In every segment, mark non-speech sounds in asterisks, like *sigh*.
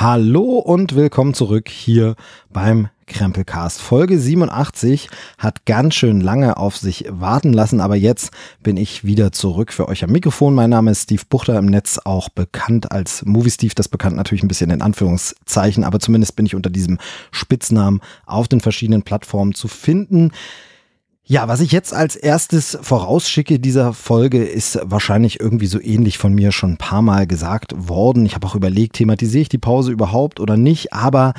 Hallo und willkommen zurück hier beim Krempelcast. Folge 87 hat ganz schön lange auf sich warten lassen, aber jetzt bin ich wieder zurück für euch am Mikrofon. Mein Name ist Steve Buchter im Netz, auch bekannt als Movie Steve. Das bekannt natürlich ein bisschen in Anführungszeichen, aber zumindest bin ich unter diesem Spitznamen auf den verschiedenen Plattformen zu finden. Ja, was ich jetzt als erstes vorausschicke dieser Folge ist wahrscheinlich irgendwie so ähnlich von mir schon ein paar Mal gesagt worden. Ich habe auch überlegt, thematisiere ich die Pause überhaupt oder nicht, aber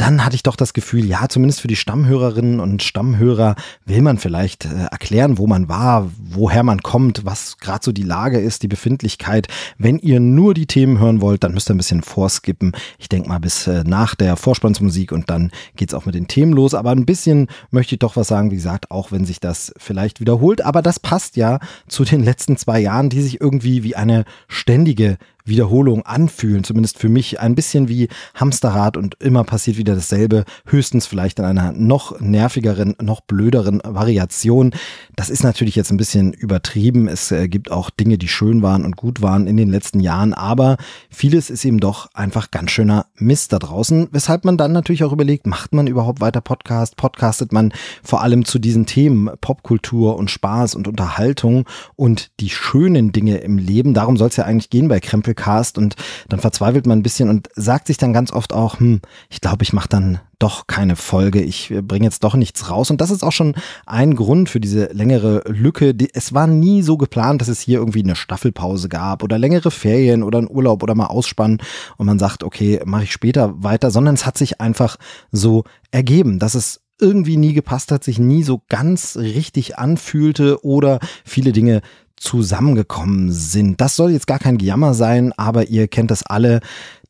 dann hatte ich doch das Gefühl, ja, zumindest für die Stammhörerinnen und Stammhörer will man vielleicht äh, erklären, wo man war, woher man kommt, was gerade so die Lage ist, die Befindlichkeit. Wenn ihr nur die Themen hören wollt, dann müsst ihr ein bisschen vorskippen. Ich denke mal bis äh, nach der Vorspannsmusik und dann geht's auch mit den Themen los. Aber ein bisschen möchte ich doch was sagen, wie gesagt, auch wenn sich das vielleicht wiederholt. Aber das passt ja zu den letzten zwei Jahren, die sich irgendwie wie eine ständige Wiederholung anfühlen, zumindest für mich ein bisschen wie Hamsterrad und immer passiert wieder dasselbe, höchstens vielleicht in einer noch nervigeren, noch blöderen Variation. Das ist natürlich jetzt ein bisschen übertrieben. Es äh, gibt auch Dinge, die schön waren und gut waren in den letzten Jahren, aber vieles ist eben doch einfach ganz schöner Mist da draußen, weshalb man dann natürlich auch überlegt, macht man überhaupt weiter Podcast? Podcastet man vor allem zu diesen Themen Popkultur und Spaß und Unterhaltung und die schönen Dinge im Leben? Darum soll es ja eigentlich gehen bei Krempel Cast und dann verzweifelt man ein bisschen und sagt sich dann ganz oft auch, hm, ich glaube, ich mache dann doch keine Folge, ich bringe jetzt doch nichts raus. Und das ist auch schon ein Grund für diese längere Lücke. Es war nie so geplant, dass es hier irgendwie eine Staffelpause gab oder längere Ferien oder einen Urlaub oder mal Ausspannen und man sagt, okay, mache ich später weiter, sondern es hat sich einfach so ergeben, dass es irgendwie nie gepasst hat, sich nie so ganz richtig anfühlte oder viele Dinge zusammengekommen sind. Das soll jetzt gar kein Gejammer sein, aber ihr kennt das alle,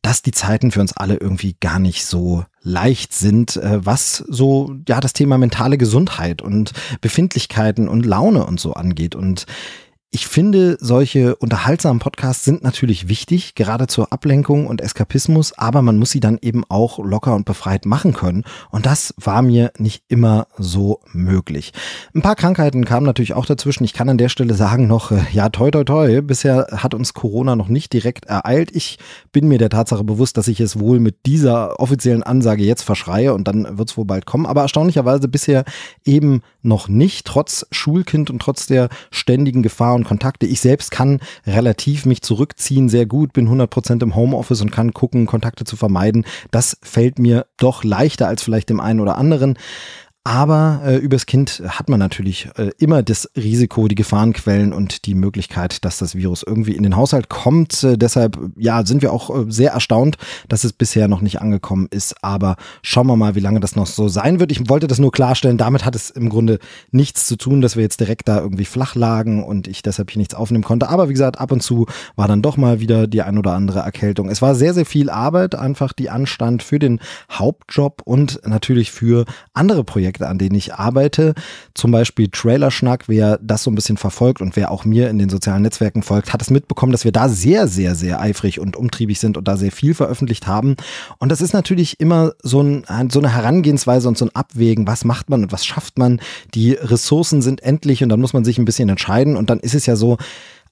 dass die Zeiten für uns alle irgendwie gar nicht so leicht sind, äh, was so ja das Thema mentale Gesundheit und Befindlichkeiten und Laune und so angeht. Und ich finde, solche unterhaltsamen Podcasts sind natürlich wichtig, gerade zur Ablenkung und Eskapismus, aber man muss sie dann eben auch locker und befreit machen können. Und das war mir nicht immer so möglich. Ein paar Krankheiten kamen natürlich auch dazwischen. Ich kann an der Stelle sagen noch, äh, ja, toi, toi, toi. Bisher hat uns Corona noch nicht direkt ereilt. Ich bin mir der Tatsache bewusst, dass ich es wohl mit dieser offiziellen Ansage jetzt verschreie und dann wird es wohl bald kommen. Aber erstaunlicherweise bisher eben noch nicht, trotz Schulkind und trotz der ständigen Gefahr und Kontakte. Ich selbst kann relativ mich zurückziehen, sehr gut, bin 100% im Homeoffice und kann gucken, Kontakte zu vermeiden. Das fällt mir doch leichter als vielleicht dem einen oder anderen. Aber äh, übers Kind hat man natürlich äh, immer das Risiko, die Gefahrenquellen und die Möglichkeit, dass das Virus irgendwie in den Haushalt kommt. Äh, deshalb ja, sind wir auch äh, sehr erstaunt, dass es bisher noch nicht angekommen ist. Aber schauen wir mal, wie lange das noch so sein wird. Ich wollte das nur klarstellen. Damit hat es im Grunde nichts zu tun, dass wir jetzt direkt da irgendwie flach lagen und ich deshalb hier nichts aufnehmen konnte. Aber wie gesagt, ab und zu war dann doch mal wieder die ein oder andere Erkältung. Es war sehr, sehr viel Arbeit, einfach die Anstand für den Hauptjob und natürlich für andere Projekte Projekte, an denen ich arbeite. Zum Beispiel Trailerschnack, wer das so ein bisschen verfolgt und wer auch mir in den sozialen Netzwerken folgt, hat es mitbekommen, dass wir da sehr, sehr, sehr eifrig und umtriebig sind und da sehr viel veröffentlicht haben. Und das ist natürlich immer so, ein, so eine Herangehensweise und so ein Abwägen, was macht man und was schafft man. Die Ressourcen sind endlich und dann muss man sich ein bisschen entscheiden und dann ist es ja so,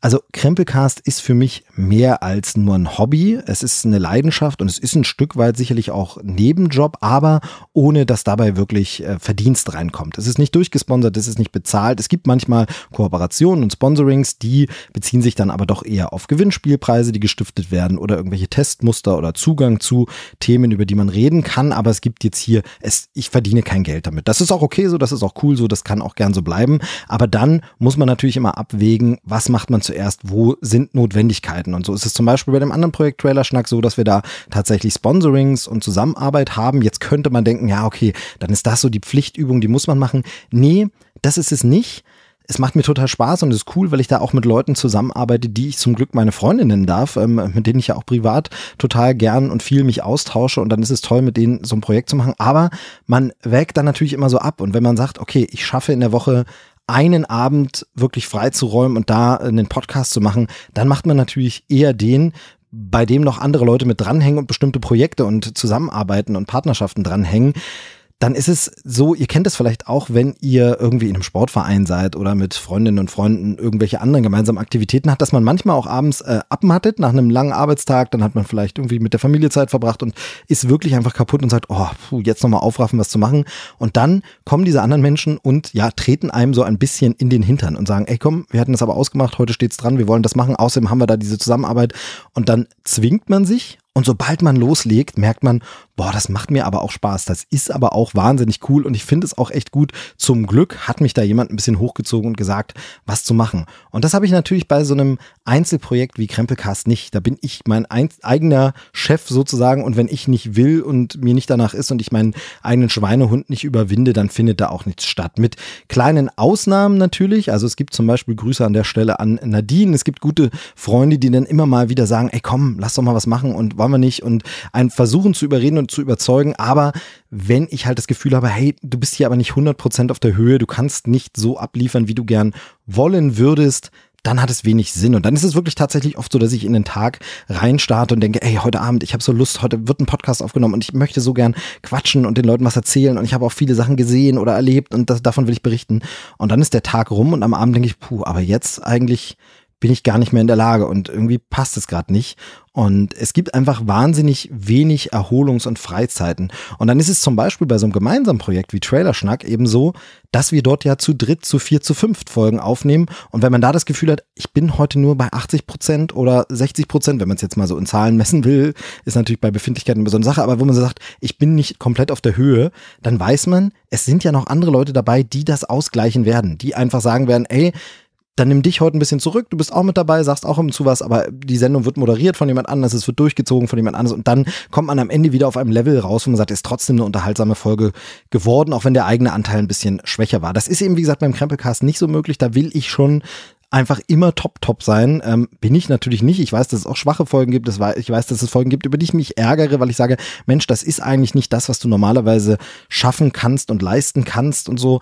also Krempelcast ist für mich mehr als nur ein Hobby. Es ist eine Leidenschaft und es ist ein Stück weit sicherlich auch Nebenjob, aber ohne dass dabei wirklich äh, Verdienst reinkommt. Es ist nicht durchgesponsert, es ist nicht bezahlt. Es gibt manchmal Kooperationen und Sponsorings, die beziehen sich dann aber doch eher auf Gewinnspielpreise, die gestiftet werden oder irgendwelche Testmuster oder Zugang zu Themen, über die man reden kann. Aber es gibt jetzt hier, es, ich verdiene kein Geld damit. Das ist auch okay so, das ist auch cool so, das kann auch gern so bleiben. Aber dann muss man natürlich immer abwägen, was macht man zuerst, wo sind Notwendigkeiten. Und so ist es zum Beispiel bei dem anderen Projekt Trailer Schnack so, dass wir da tatsächlich Sponsorings und Zusammenarbeit haben. Jetzt könnte man denken, ja, okay, dann ist das so die Pflichtübung, die muss man machen. Nee, das ist es nicht es macht mir total Spaß und ist cool, weil ich da auch mit Leuten zusammenarbeite, die ich zum Glück meine Freunde nennen darf, ähm, mit denen ich ja auch privat total gern und viel mich austausche und dann ist es toll, mit denen so ein Projekt zu machen. Aber man wägt dann natürlich immer so ab und wenn man sagt, okay, ich schaffe in der Woche einen Abend wirklich freizuräumen und da einen Podcast zu machen, dann macht man natürlich eher den, bei dem noch andere Leute mit dranhängen und bestimmte Projekte und Zusammenarbeiten und Partnerschaften dranhängen dann ist es so, ihr kennt es vielleicht auch, wenn ihr irgendwie in einem Sportverein seid oder mit Freundinnen und Freunden irgendwelche anderen gemeinsamen Aktivitäten hat, dass man manchmal auch abends äh, abmattet nach einem langen Arbeitstag, dann hat man vielleicht irgendwie mit der Familie Zeit verbracht und ist wirklich einfach kaputt und sagt, oh, puh, jetzt nochmal aufraffen, was zu machen. Und dann kommen diese anderen Menschen und ja, treten einem so ein bisschen in den Hintern und sagen, ey komm, wir hatten das aber ausgemacht, heute steht's dran, wir wollen das machen, außerdem haben wir da diese Zusammenarbeit und dann zwingt man sich und sobald man loslegt, merkt man, boah, das macht mir aber auch Spaß. Das ist aber auch wahnsinnig cool und ich finde es auch echt gut. Zum Glück hat mich da jemand ein bisschen hochgezogen und gesagt, was zu machen. Und das habe ich natürlich bei so einem Einzelprojekt wie Krempelcast nicht. Da bin ich mein eigener Chef sozusagen und wenn ich nicht will und mir nicht danach ist und ich meinen eigenen Schweinehund nicht überwinde, dann findet da auch nichts statt. Mit kleinen Ausnahmen natürlich. Also es gibt zum Beispiel Grüße an der Stelle an Nadine. Es gibt gute Freunde, die dann immer mal wieder sagen, ey komm, lass doch mal was machen und wollen wir nicht und einen versuchen zu überreden und zu überzeugen. Aber wenn ich halt das Gefühl habe, hey, du bist hier aber nicht 100% auf der Höhe, du kannst nicht so abliefern, wie du gern wollen würdest, dann hat es wenig Sinn. Und dann ist es wirklich tatsächlich oft so, dass ich in den Tag reinstarte und denke, ey, heute Abend, ich habe so Lust, heute wird ein Podcast aufgenommen und ich möchte so gern quatschen und den Leuten was erzählen und ich habe auch viele Sachen gesehen oder erlebt und das, davon will ich berichten. Und dann ist der Tag rum und am Abend denke ich, puh, aber jetzt eigentlich bin ich gar nicht mehr in der Lage und irgendwie passt es gerade nicht. Und es gibt einfach wahnsinnig wenig Erholungs- und Freizeiten. Und dann ist es zum Beispiel bei so einem gemeinsamen Projekt wie Trailerschnack eben so, dass wir dort ja zu dritt, zu vier, zu fünft Folgen aufnehmen. Und wenn man da das Gefühl hat, ich bin heute nur bei 80 Prozent oder 60 Prozent, wenn man es jetzt mal so in Zahlen messen will, ist natürlich bei Befindlichkeiten eine Sache, aber wo man so sagt, ich bin nicht komplett auf der Höhe, dann weiß man, es sind ja noch andere Leute dabei, die das ausgleichen werden, die einfach sagen werden, ey, dann nimm dich heute ein bisschen zurück, du bist auch mit dabei, sagst auch immer zu was, aber die Sendung wird moderiert von jemand anders, es wird durchgezogen von jemand anders und dann kommt man am Ende wieder auf einem Level raus, wo man sagt, ist trotzdem eine unterhaltsame Folge geworden, auch wenn der eigene Anteil ein bisschen schwächer war. Das ist eben, wie gesagt, beim Krempelcast nicht so möglich, da will ich schon einfach immer top, top sein. Ähm, bin ich natürlich nicht. Ich weiß, dass es auch schwache Folgen gibt. ich weiß, dass es Folgen gibt, über die ich mich ärgere, weil ich sage, Mensch, das ist eigentlich nicht das, was du normalerweise schaffen kannst und leisten kannst und so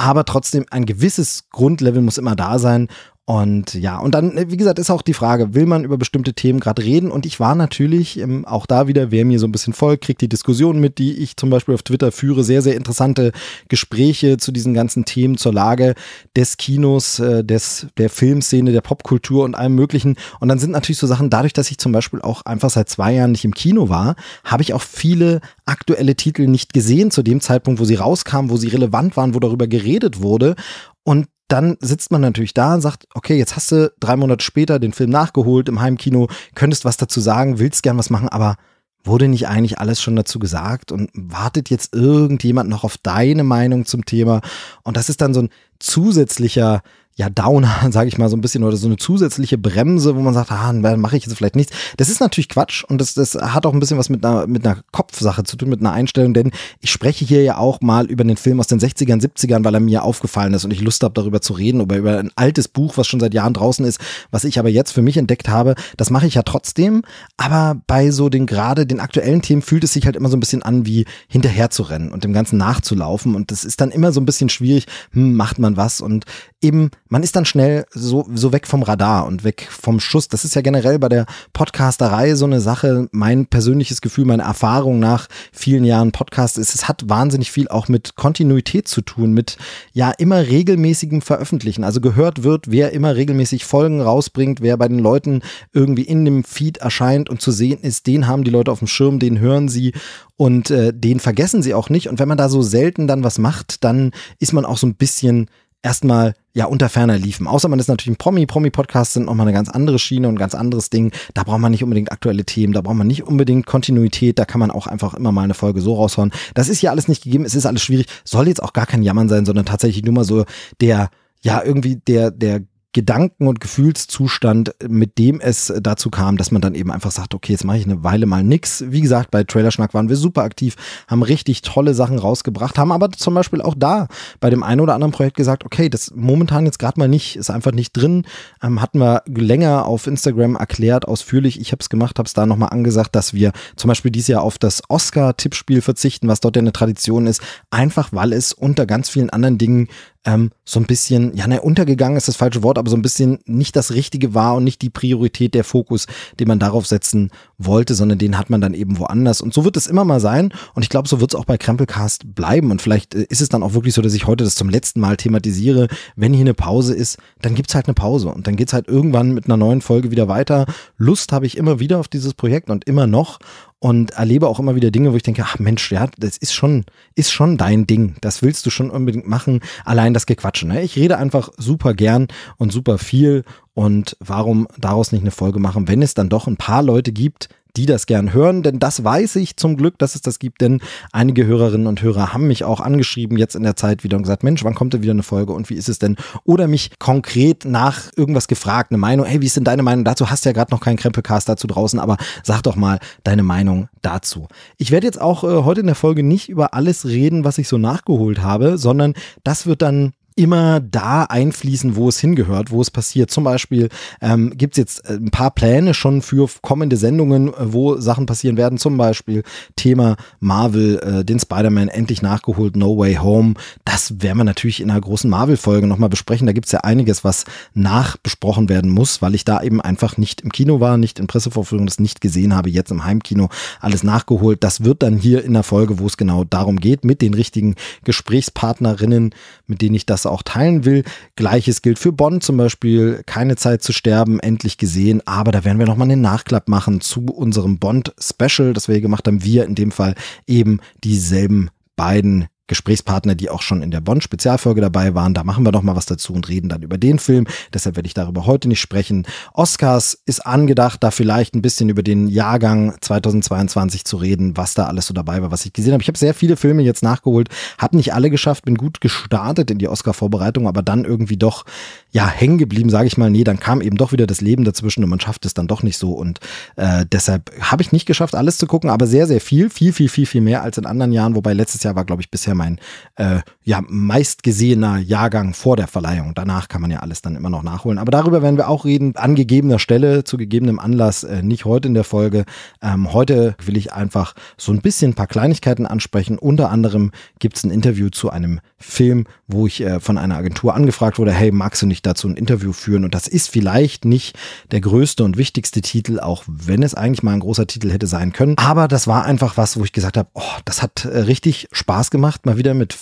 aber trotzdem ein gewisses Grundlevel muss immer da sein. Und ja, und dann, wie gesagt, ist auch die Frage, will man über bestimmte Themen gerade reden? Und ich war natürlich ähm, auch da wieder, wer mir so ein bisschen folgt, kriegt die Diskussion mit, die ich zum Beispiel auf Twitter führe, sehr, sehr interessante Gespräche zu diesen ganzen Themen, zur Lage des Kinos, äh, des, der Filmszene, der Popkultur und allem Möglichen. Und dann sind natürlich so Sachen, dadurch, dass ich zum Beispiel auch einfach seit zwei Jahren nicht im Kino war, habe ich auch viele aktuelle Titel nicht gesehen zu dem Zeitpunkt, wo sie rauskamen, wo sie relevant waren, wo darüber geredet wurde. Und dann sitzt man natürlich da und sagt, okay, jetzt hast du drei Monate später den Film nachgeholt im Heimkino, könntest was dazu sagen, willst gern was machen, aber wurde nicht eigentlich alles schon dazu gesagt und wartet jetzt irgendjemand noch auf deine Meinung zum Thema? Und das ist dann so ein zusätzlicher ja, Downer, *laughs* sage ich mal so ein bisschen, oder so eine zusätzliche Bremse, wo man sagt, ah, dann mache ich jetzt vielleicht nichts. Das ist natürlich Quatsch und das, das hat auch ein bisschen was mit einer, mit einer Kopfsache zu tun, mit einer Einstellung, denn ich spreche hier ja auch mal über den Film aus den 60ern, 70ern, weil er mir aufgefallen ist und ich Lust habe, darüber zu reden, oder über ein altes Buch, was schon seit Jahren draußen ist, was ich aber jetzt für mich entdeckt habe. Das mache ich ja trotzdem, aber bei so den gerade den aktuellen Themen fühlt es sich halt immer so ein bisschen an, wie hinterher zu rennen und dem Ganzen nachzulaufen und das ist dann immer so ein bisschen schwierig, hm, macht man was und eben, man ist dann schnell so, so weg vom Radar und weg vom Schuss. Das ist ja generell bei der Podcasterei so eine Sache. Mein persönliches Gefühl, meine Erfahrung nach vielen Jahren Podcast ist, es hat wahnsinnig viel auch mit Kontinuität zu tun, mit ja immer regelmäßigem Veröffentlichen. Also gehört wird, wer immer regelmäßig Folgen rausbringt, wer bei den Leuten irgendwie in dem Feed erscheint und zu sehen ist, den haben die Leute auf dem Schirm, den hören sie und äh, den vergessen sie auch nicht. Und wenn man da so selten dann was macht, dann ist man auch so ein bisschen erstmal ja unter ferner liefen. Außer man ist natürlich ein Promi. Promi-Podcasts sind nochmal eine ganz andere Schiene und ein ganz anderes Ding. Da braucht man nicht unbedingt aktuelle Themen, da braucht man nicht unbedingt Kontinuität, da kann man auch einfach immer mal eine Folge so raushauen. Das ist hier alles nicht gegeben, es ist alles schwierig. Soll jetzt auch gar kein Jammern sein, sondern tatsächlich nur mal so der ja, irgendwie der, der Gedanken- und Gefühlszustand, mit dem es dazu kam, dass man dann eben einfach sagt, okay, jetzt mache ich eine Weile mal nix. Wie gesagt, bei Trailerschnack waren wir super aktiv, haben richtig tolle Sachen rausgebracht, haben aber zum Beispiel auch da bei dem einen oder anderen Projekt gesagt, okay, das momentan jetzt gerade mal nicht, ist einfach nicht drin. Ähm, hatten wir länger auf Instagram erklärt, ausführlich. Ich habe es gemacht, habe es da nochmal angesagt, dass wir zum Beispiel dieses Jahr auf das Oscar-Tippspiel verzichten, was dort ja eine Tradition ist, einfach weil es unter ganz vielen anderen Dingen ähm, so ein bisschen, ja, ne, untergegangen ist das falsche Wort, aber so ein bisschen nicht das Richtige war und nicht die Priorität, der Fokus, den man darauf setzen wollte, sondern den hat man dann eben woanders. Und so wird es immer mal sein. Und ich glaube, so wird es auch bei Krempelcast bleiben. Und vielleicht äh, ist es dann auch wirklich so, dass ich heute das zum letzten Mal thematisiere. Wenn hier eine Pause ist, dann gibt's halt eine Pause. Und dann geht's halt irgendwann mit einer neuen Folge wieder weiter. Lust habe ich immer wieder auf dieses Projekt und immer noch und erlebe auch immer wieder Dinge, wo ich denke, ach Mensch, ja, das ist schon, ist schon dein Ding. Das willst du schon unbedingt machen. Allein das Gequatsche. Ne? Ich rede einfach super gern und super viel. Und warum daraus nicht eine Folge machen, wenn es dann doch ein paar Leute gibt, die das gern hören, denn das weiß ich zum Glück, dass es das gibt, denn einige Hörerinnen und Hörer haben mich auch angeschrieben jetzt in der Zeit wieder und gesagt, Mensch, wann kommt denn wieder eine Folge und wie ist es denn? Oder mich konkret nach irgendwas gefragt, eine Meinung, hey, wie ist denn deine Meinung dazu? Hast ja gerade noch keinen Krempelcast dazu draußen, aber sag doch mal deine Meinung dazu. Ich werde jetzt auch äh, heute in der Folge nicht über alles reden, was ich so nachgeholt habe, sondern das wird dann immer da einfließen, wo es hingehört, wo es passiert. Zum Beispiel ähm, gibt es jetzt äh, ein paar Pläne schon für kommende Sendungen, äh, wo Sachen passieren werden. Zum Beispiel Thema Marvel, äh, den Spider-Man endlich nachgeholt, No Way Home. Das werden wir natürlich in einer großen Marvel-Folge nochmal besprechen. Da gibt es ja einiges, was nachbesprochen werden muss, weil ich da eben einfach nicht im Kino war, nicht in Pressevorführungen, das nicht gesehen habe, jetzt im Heimkino alles nachgeholt. Das wird dann hier in der Folge, wo es genau darum geht, mit den richtigen Gesprächspartnerinnen, mit denen ich das auch teilen will. Gleiches gilt für Bonn zum Beispiel. Keine Zeit zu sterben, endlich gesehen. Aber da werden wir nochmal einen Nachklapp machen zu unserem Bond-Special, das wir hier gemacht haben. Wir in dem Fall eben dieselben beiden Gesprächspartner, die auch schon in der Bond-Spezialfolge dabei waren. Da machen wir noch mal was dazu und reden dann über den Film. Deshalb werde ich darüber heute nicht sprechen. Oscars ist angedacht, da vielleicht ein bisschen über den Jahrgang 2022 zu reden, was da alles so dabei war, was ich gesehen habe. Ich habe sehr viele Filme jetzt nachgeholt, habe nicht alle geschafft, bin gut gestartet in die Oscar-Vorbereitung, aber dann irgendwie doch ja hängen geblieben, sage ich mal. Nee, dann kam eben doch wieder das Leben dazwischen und man schafft es dann doch nicht so und äh, deshalb habe ich nicht geschafft, alles zu gucken, aber sehr, sehr viel, viel, viel, viel, viel mehr als in anderen Jahren. Wobei letztes Jahr war, glaube ich, bisher mein äh, ja, meistgesehener Jahrgang vor der Verleihung. Danach kann man ja alles dann immer noch nachholen. Aber darüber werden wir auch reden, an gegebener Stelle, zu gegebenem Anlass, äh, nicht heute in der Folge. Ähm, heute will ich einfach so ein bisschen ein paar Kleinigkeiten ansprechen. Unter anderem gibt es ein Interview zu einem Film, wo ich äh, von einer Agentur angefragt wurde, hey, magst du nicht dazu ein Interview führen? Und das ist vielleicht nicht der größte und wichtigste Titel, auch wenn es eigentlich mal ein großer Titel hätte sein können. Aber das war einfach was, wo ich gesagt habe, oh, das hat äh, richtig Spaß gemacht, mal wieder mit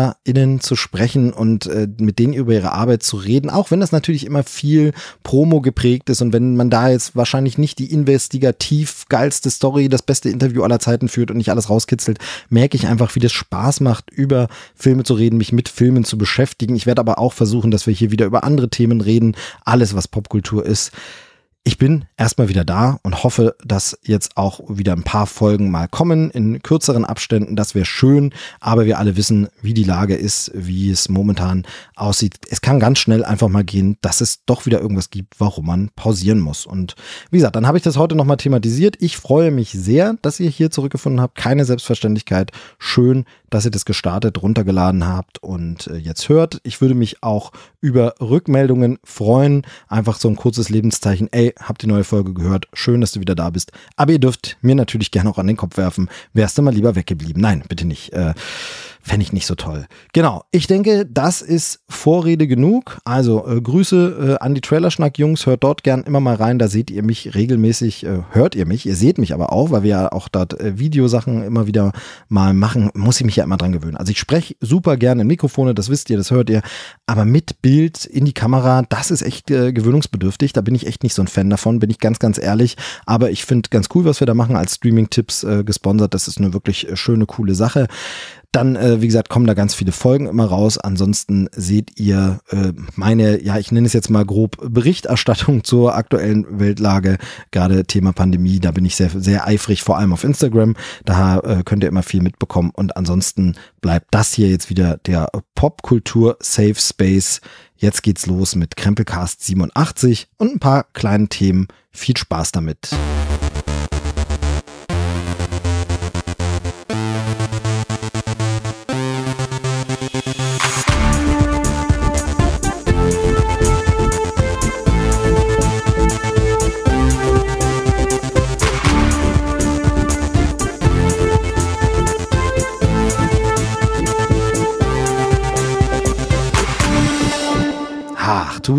FilmemacherInnen zu sprechen und äh, mit denen über ihre Arbeit zu reden, auch wenn das natürlich immer viel Promo geprägt ist und wenn man da jetzt wahrscheinlich nicht die investigativ geilste Story, das beste Interview aller Zeiten führt und nicht alles rauskitzelt, merke ich einfach, wie das Spaß macht, über Filme zu reden, mich mit Filmen zu beschäftigen. Ich werde aber auch versuchen, dass wir hier wieder über andere Themen reden, alles was Popkultur ist. Ich bin erstmal wieder da und hoffe, dass jetzt auch wieder ein paar Folgen mal kommen in kürzeren Abständen. Das wäre schön, aber wir alle wissen, wie die Lage ist, wie es momentan aussieht. Es kann ganz schnell einfach mal gehen, dass es doch wieder irgendwas gibt, warum man pausieren muss. Und wie gesagt, dann habe ich das heute nochmal thematisiert. Ich freue mich sehr, dass ihr hier zurückgefunden habt. Keine Selbstverständlichkeit. Schön, dass ihr das gestartet, runtergeladen habt und äh, jetzt hört. Ich würde mich auch über Rückmeldungen freuen. Einfach so ein kurzes Lebenszeichen. Ey, habt die neue Folge gehört. Schön, dass du wieder da bist. Aber ihr dürft mir natürlich gerne auch an den Kopf werfen. Wärst du mal lieber weggeblieben? Nein, bitte nicht. Äh, Fände ich nicht so toll. Genau, ich denke, das ist Vorrede genug. Also äh, Grüße äh, an die Trailerschnack-Jungs. Hört dort gern immer mal rein. Da seht ihr mich regelmäßig, äh, hört ihr mich. Ihr seht mich aber auch, weil wir ja auch dort äh, Videosachen immer wieder mal machen. Muss ich mich ja immer dran gewöhnen. Also ich spreche super gerne in Mikrofone, das wisst ihr, das hört ihr. Aber mit Bild in die Kamera, das ist echt äh, gewöhnungsbedürftig. Da bin ich echt nicht so ein Fan davon, bin ich ganz, ganz ehrlich. Aber ich finde ganz cool, was wir da machen als Streaming-Tipps äh, gesponsert. Das ist eine wirklich schöne, coole Sache. Dann, äh, wie gesagt, kommen da ganz viele Folgen immer raus. Ansonsten seht ihr äh, meine, ja, ich nenne es jetzt mal grob Berichterstattung *laughs* zur aktuellen Weltlage, gerade Thema Pandemie. Da bin ich sehr, sehr eifrig, vor allem auf Instagram. Da äh, könnt ihr immer viel mitbekommen. Und ansonsten bleibt das hier jetzt wieder der Popkultur Safe Space. Jetzt geht's los mit Krempelcast 87 und ein paar kleinen Themen. Viel Spaß damit.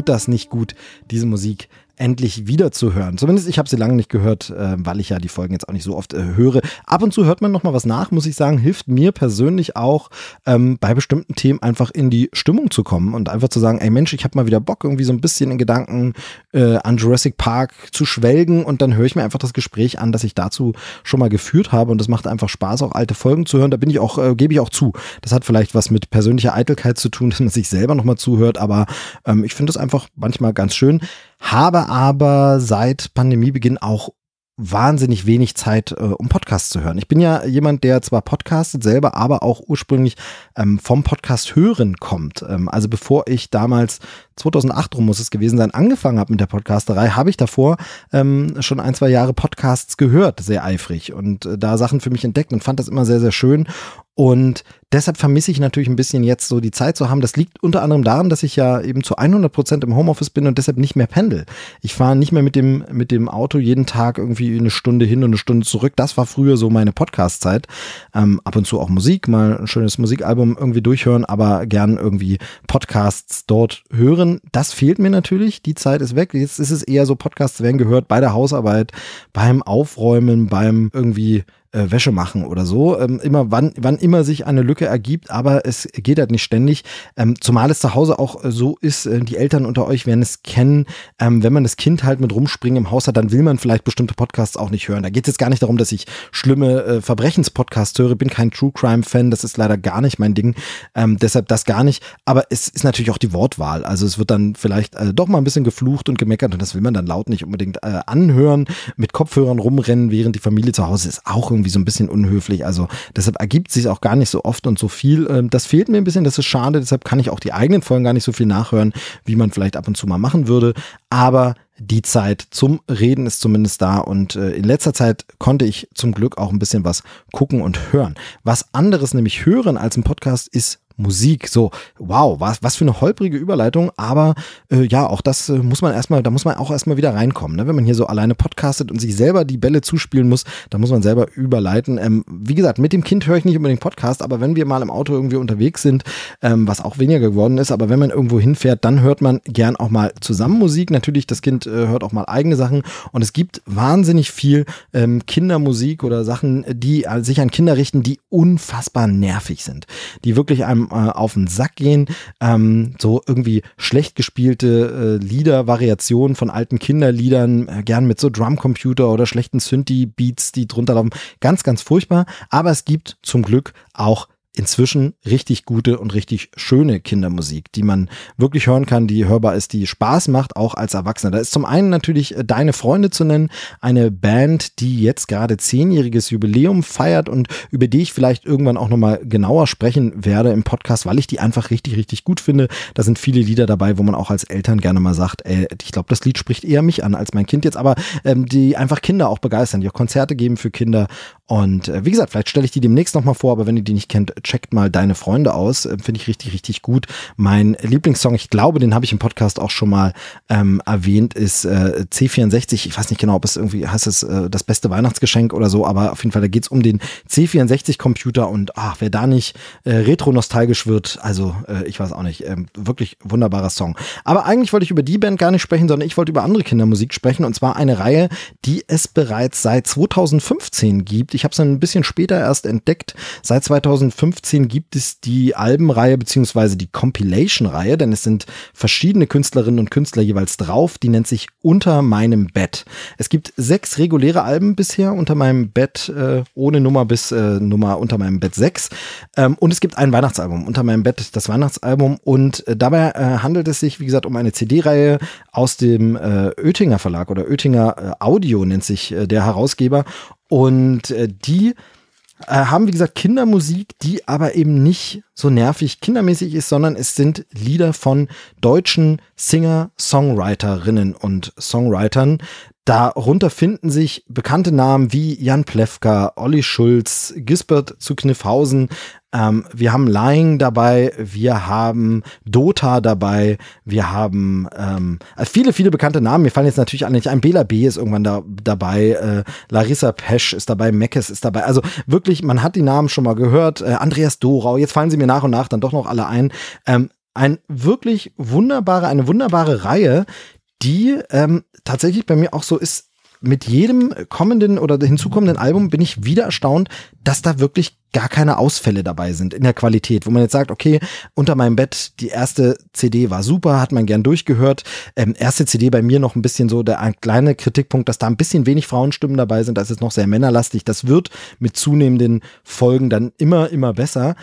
Tut das nicht gut, diese Musik endlich wieder zu hören. Zumindest ich habe sie lange nicht gehört, äh, weil ich ja die Folgen jetzt auch nicht so oft äh, höre. Ab und zu hört man noch mal was nach, muss ich sagen, hilft mir persönlich auch ähm, bei bestimmten Themen einfach in die Stimmung zu kommen und einfach zu sagen, ey Mensch, ich habe mal wieder Bock irgendwie so ein bisschen in Gedanken äh, an Jurassic Park zu schwelgen und dann höre ich mir einfach das Gespräch an, das ich dazu schon mal geführt habe und das macht einfach Spaß, auch alte Folgen zu hören. Da bin ich auch, äh, gebe ich auch zu. Das hat vielleicht was mit persönlicher Eitelkeit zu tun, *laughs* dass man sich selber noch mal zuhört, aber ähm, ich finde es einfach manchmal ganz schön habe aber seit Pandemiebeginn auch wahnsinnig wenig Zeit, äh, um Podcasts zu hören. Ich bin ja jemand, der zwar podcastet selber, aber auch ursprünglich ähm, vom Podcast hören kommt. Ähm, also bevor ich damals 2008 rum muss es gewesen sein, angefangen habe mit der Podcasterei, habe ich davor ähm, schon ein, zwei Jahre Podcasts gehört, sehr eifrig und äh, da Sachen für mich entdeckt und fand das immer sehr, sehr schön. Und deshalb vermisse ich natürlich ein bisschen jetzt so die Zeit zu haben. Das liegt unter anderem daran, dass ich ja eben zu 100 Prozent im Homeoffice bin und deshalb nicht mehr pendel. Ich fahre nicht mehr mit dem, mit dem Auto jeden Tag irgendwie eine Stunde hin und eine Stunde zurück. Das war früher so meine Podcast-Zeit. Ähm, ab und zu auch Musik, mal ein schönes Musikalbum irgendwie durchhören, aber gern irgendwie Podcasts dort hören. Das fehlt mir natürlich. Die Zeit ist weg. Jetzt ist es eher so, Podcasts werden gehört bei der Hausarbeit, beim Aufräumen, beim irgendwie äh, Wäsche machen oder so. Ähm, immer wann, wann immer sich eine Lücke ergibt, aber es geht halt nicht ständig. Ähm, zumal es zu Hause auch äh, so ist, äh, die Eltern unter euch werden es kennen, ähm, wenn man das Kind halt mit rumspringen im Haus hat, dann will man vielleicht bestimmte Podcasts auch nicht hören. Da geht es jetzt gar nicht darum, dass ich schlimme äh, Verbrechenspodcasts höre, bin kein True Crime-Fan, das ist leider gar nicht mein Ding. Ähm, deshalb das gar nicht. Aber es ist natürlich auch die Wortwahl. Also es wird dann vielleicht äh, doch mal ein bisschen geflucht und gemeckert und das will man dann laut nicht unbedingt äh, anhören. Mit Kopfhörern rumrennen, während die Familie zu Hause ist, auch irgendwie so ein bisschen unhöflich. Also deshalb ergibt sich auch gar nicht so oft und so viel. Ähm, das fehlt mir ein bisschen, das ist schade. Deshalb kann ich auch die eigenen Folgen gar nicht so viel nachhören, wie man vielleicht ab und zu mal machen würde. Aber die Zeit zum Reden ist zumindest da und äh, in letzter Zeit konnte ich zum Glück auch ein bisschen was gucken und hören. Was anderes nämlich hören als ein Podcast ist Musik. So, wow, was, was für eine holprige Überleitung, aber äh, ja, auch das äh, muss man erstmal, da muss man auch erstmal wieder reinkommen. Ne? Wenn man hier so alleine podcastet und sich selber die Bälle zuspielen muss, da muss man selber überleiten. Ähm, wie gesagt, mit dem Kind höre ich nicht unbedingt Podcast, aber wenn wir mal im Auto irgendwie unterwegs sind, ähm, was auch weniger geworden ist, aber wenn man irgendwo hinfährt, dann hört man gern auch mal zusammen Musik. Natürlich, das Kind äh, hört auch mal eigene Sachen und es gibt wahnsinnig viel ähm, Kindermusik oder Sachen, die äh, sich an Kinder richten, die unfassbar nervig sind, die wirklich einem äh, auf den Sack gehen. Ähm, so irgendwie schlecht gespielte äh, Lieder, Variationen von alten Kinderliedern, äh, gern mit so Drumcomputer oder schlechten Synthi-Beats, die drunter laufen. Ganz, ganz furchtbar. Aber es gibt zum Glück auch inzwischen richtig gute und richtig schöne Kindermusik, die man wirklich hören kann, die hörbar ist, die Spaß macht, auch als Erwachsener. Da ist zum einen natürlich äh, Deine Freunde zu nennen, eine Band, die jetzt gerade zehnjähriges Jubiläum feiert und über die ich vielleicht irgendwann auch nochmal genauer sprechen werde im Podcast, weil ich die einfach richtig, richtig gut finde. Da sind viele Lieder dabei, wo man auch als Eltern gerne mal sagt, ey, ich glaube, das Lied spricht eher mich an als mein Kind jetzt, aber ähm, die einfach Kinder auch begeistern, die auch Konzerte geben für Kinder. Und äh, wie gesagt, vielleicht stelle ich die demnächst nochmal vor, aber wenn ihr die nicht kennt, checkt mal deine Freunde aus. Äh, Finde ich richtig, richtig gut. Mein Lieblingssong, ich glaube, den habe ich im Podcast auch schon mal ähm, erwähnt, ist äh, C64. Ich weiß nicht genau, ob es irgendwie heißt es äh, das beste Weihnachtsgeschenk oder so, aber auf jeden Fall, da geht es um den C64-Computer und ach, wer da nicht äh, retro-nostalgisch wird, also äh, ich weiß auch nicht, äh, wirklich wunderbarer Song. Aber eigentlich wollte ich über die Band gar nicht sprechen, sondern ich wollte über andere Kindermusik sprechen und zwar eine Reihe, die es bereits seit 2015 gibt. Ich habe es ein bisschen später erst entdeckt. Seit 2015 gibt es die Albenreihe beziehungsweise die Compilation-Reihe, denn es sind verschiedene Künstlerinnen und Künstler jeweils drauf. Die nennt sich Unter meinem Bett. Es gibt sechs reguläre Alben bisher unter meinem Bett, äh, ohne Nummer bis äh, Nummer unter meinem Bett sechs. Ähm, und es gibt ein Weihnachtsalbum unter meinem Bett, das Weihnachtsalbum. Und äh, dabei äh, handelt es sich, wie gesagt, um eine CD-Reihe aus dem äh, Oettinger Verlag oder Oettinger äh, Audio nennt sich der Herausgeber. Und äh, die äh, haben, wie gesagt, Kindermusik, die aber eben nicht so nervig kindermäßig ist, sondern es sind Lieder von deutschen Singer-Songwriterinnen und Songwritern. Darunter finden sich bekannte Namen wie Jan Plewka, Olli Schulz, Gisbert zu Kniffhausen, ähm, wir haben Lying dabei, wir haben Dota dabei, wir haben ähm, also viele, viele bekannte Namen. Mir fallen jetzt natürlich alle nicht ein. Bela B ist irgendwann da, dabei, äh, Larissa Pesch ist dabei, Meckes ist dabei. Also wirklich, man hat die Namen schon mal gehört. Äh, Andreas Dorau, jetzt fallen sie mir nach und nach dann doch noch alle ein. Ähm, ein wirklich wunderbare, eine wunderbare Reihe, die ähm, tatsächlich bei mir auch so ist, mit jedem kommenden oder hinzukommenden Album bin ich wieder erstaunt, dass da wirklich gar keine Ausfälle dabei sind in der Qualität, wo man jetzt sagt, okay, unter meinem Bett, die erste CD war super, hat man gern durchgehört. Ähm, erste CD bei mir noch ein bisschen so der ein kleine Kritikpunkt, dass da ein bisschen wenig Frauenstimmen dabei sind, das ist noch sehr männerlastig. Das wird mit zunehmenden Folgen dann immer, immer besser.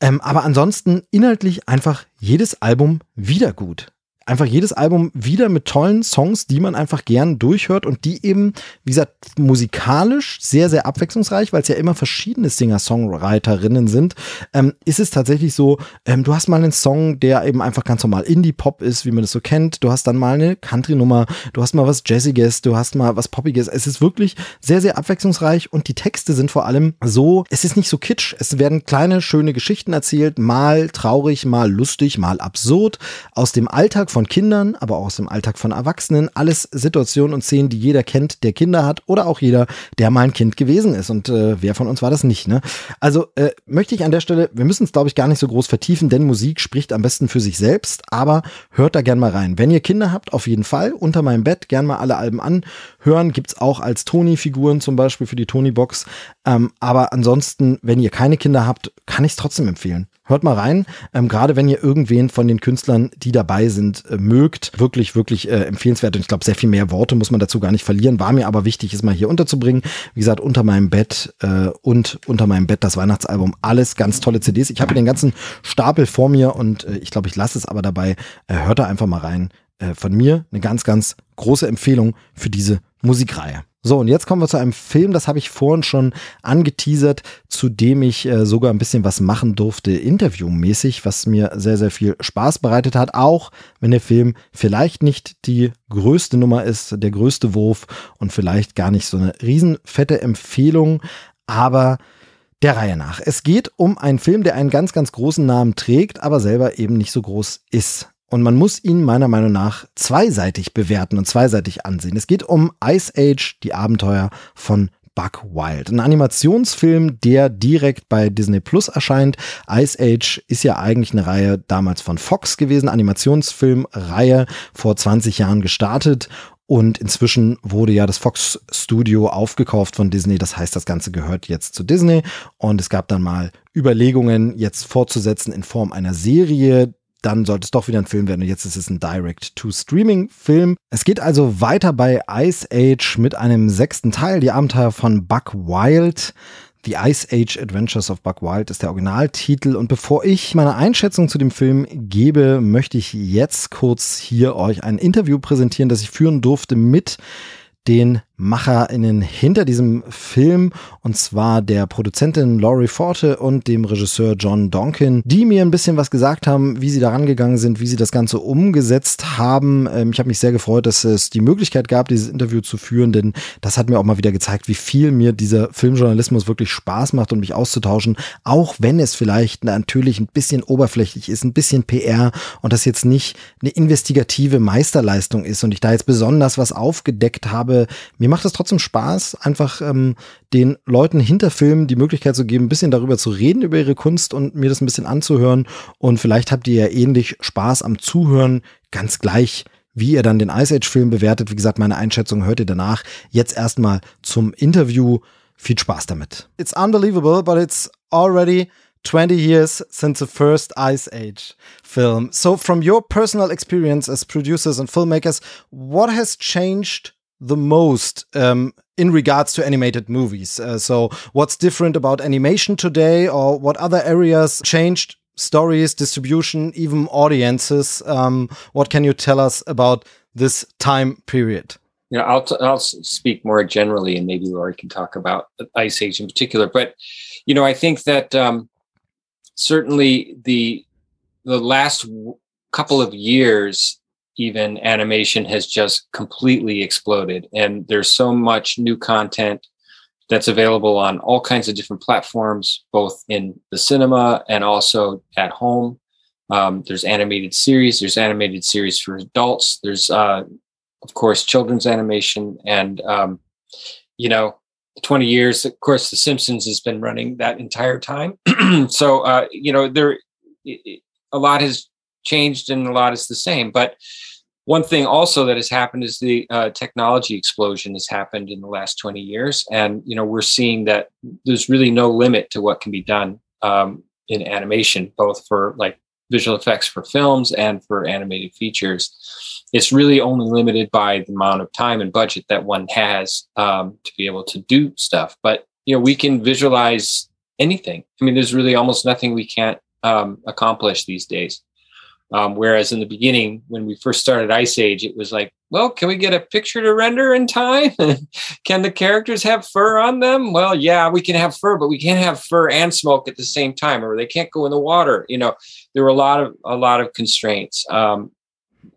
Ähm, aber ansonsten inhaltlich einfach jedes Album wieder gut einfach jedes Album wieder mit tollen Songs, die man einfach gern durchhört und die eben, wie gesagt, musikalisch sehr, sehr abwechslungsreich, weil es ja immer verschiedene Singer-Songwriterinnen sind, ähm, ist es tatsächlich so, ähm, du hast mal einen Song, der eben einfach ganz normal Indie-Pop ist, wie man das so kennt, du hast dann mal eine Country-Nummer, du hast mal was Jazziges, du hast mal was Poppiges, es ist wirklich sehr, sehr abwechslungsreich und die Texte sind vor allem so, es ist nicht so kitsch, es werden kleine, schöne Geschichten erzählt, mal traurig, mal lustig, mal absurd, aus dem Alltag von Kindern, aber auch aus dem Alltag von Erwachsenen. Alles Situationen und Szenen, die jeder kennt, der Kinder hat oder auch jeder, der mal ein Kind gewesen ist. Und äh, wer von uns war das nicht? Ne? Also äh, möchte ich an der Stelle, wir müssen es glaube ich gar nicht so groß vertiefen, denn Musik spricht am besten für sich selbst. Aber hört da gern mal rein. Wenn ihr Kinder habt, auf jeden Fall unter meinem Bett gern mal alle Alben anhören. Gibt's auch als Toni-Figuren zum Beispiel für die Toni-Box. Ähm, aber ansonsten, wenn ihr keine Kinder habt, kann ich es trotzdem empfehlen. Hört mal rein, ähm, gerade wenn ihr irgendwen von den Künstlern, die dabei sind, äh, mögt. Wirklich, wirklich äh, empfehlenswert. Und ich glaube, sehr viel mehr Worte muss man dazu gar nicht verlieren. War mir aber wichtig, es mal hier unterzubringen. Wie gesagt, unter meinem Bett äh, und unter meinem Bett das Weihnachtsalbum. Alles ganz tolle CDs. Ich habe den ganzen Stapel vor mir und äh, ich glaube, ich lasse es aber dabei. Äh, hört da einfach mal rein. Äh, von mir eine ganz, ganz große Empfehlung für diese Musikreihe. So, und jetzt kommen wir zu einem Film, das habe ich vorhin schon angeteasert, zu dem ich äh, sogar ein bisschen was machen durfte, interviewmäßig, was mir sehr, sehr viel Spaß bereitet hat, auch wenn der Film vielleicht nicht die größte Nummer ist, der größte Wurf und vielleicht gar nicht so eine riesenfette Empfehlung, aber der Reihe nach. Es geht um einen Film, der einen ganz, ganz großen Namen trägt, aber selber eben nicht so groß ist. Und man muss ihn meiner Meinung nach zweiseitig bewerten und zweiseitig ansehen. Es geht um Ice Age, die Abenteuer von Buck Wild. Ein Animationsfilm, der direkt bei Disney Plus erscheint. Ice Age ist ja eigentlich eine Reihe damals von Fox gewesen, Animationsfilmreihe vor 20 Jahren gestartet. Und inzwischen wurde ja das Fox Studio aufgekauft von Disney. Das heißt, das Ganze gehört jetzt zu Disney. Und es gab dann mal Überlegungen, jetzt fortzusetzen in Form einer Serie dann sollte es doch wieder ein Film werden. Und jetzt ist es ein Direct-to-Streaming-Film. Es geht also weiter bei Ice Age mit einem sechsten Teil, die Abenteuer von Buck Wild. The Ice Age Adventures of Buck Wild ist der Originaltitel. Und bevor ich meine Einschätzung zu dem Film gebe, möchte ich jetzt kurz hier euch ein Interview präsentieren, das ich führen durfte mit den MacherInnen hinter diesem Film und zwar der Produzentin Laurie Forte und dem Regisseur John Donkin, die mir ein bisschen was gesagt haben, wie sie daran gegangen sind, wie sie das Ganze umgesetzt haben. Ähm, ich habe mich sehr gefreut, dass es die Möglichkeit gab, dieses Interview zu führen, denn das hat mir auch mal wieder gezeigt, wie viel mir dieser Filmjournalismus wirklich Spaß macht und mich auszutauschen, auch wenn es vielleicht natürlich ein bisschen oberflächlich ist, ein bisschen PR und das jetzt nicht eine investigative Meisterleistung ist und ich da jetzt besonders was aufgedeckt habe. Mir macht es trotzdem Spaß, einfach ähm, den Leuten hinter Filmen die Möglichkeit zu geben, ein bisschen darüber zu reden, über ihre Kunst und mir das ein bisschen anzuhören. Und vielleicht habt ihr ja ähnlich Spaß am Zuhören, ganz gleich, wie ihr dann den Ice Age-Film bewertet. Wie gesagt, meine Einschätzung hört ihr danach. Jetzt erstmal zum Interview. Viel Spaß damit. It's unbelievable, but it's already 20 years since the first Ice Age film. So, from your personal experience as producers and filmmakers, what has changed the most um, in regards to animated movies? Uh, so, what's different about animation today, or what other areas changed? Stories, distribution, even audiences. Um, what can you tell us about this time period? Yeah, I'll t- I'll speak more generally, and maybe Laurie can talk about Ice Age in particular. But you know, I think that um, certainly the the last couple of years even animation has just completely exploded. And there's so much new content that's available on all kinds of different platforms both in the cinema and also at home. Um, there's animated series there's animated series for adults there's uh, of course children's animation and um, you know 20 years of course the simpsons has been running that entire time. *clears throat* So uh, you know there a lot has changed and a lot is the same. But one thing also that has happened is the uh, technology explosion has happened in the last 20 years. And, you know, we're seeing that there's really no limit to what can be done um, in animation, both for like visual effects for films and for animated features. It's really only limited by the amount of time and budget that one has um, to be able to do stuff. But you know, we can visualize anything. I mean, there's really almost nothing we can't um, accomplish these days. Um, whereas in the beginning, when we first started Ice Age, it was like, well, can we get a picture to render in time? *laughs* can the characters have fur on them? Well, yeah, we can have fur, but we can't have fur and smoke at the same time, or they can't go in the water. You know, there were a lot of a lot of constraints um,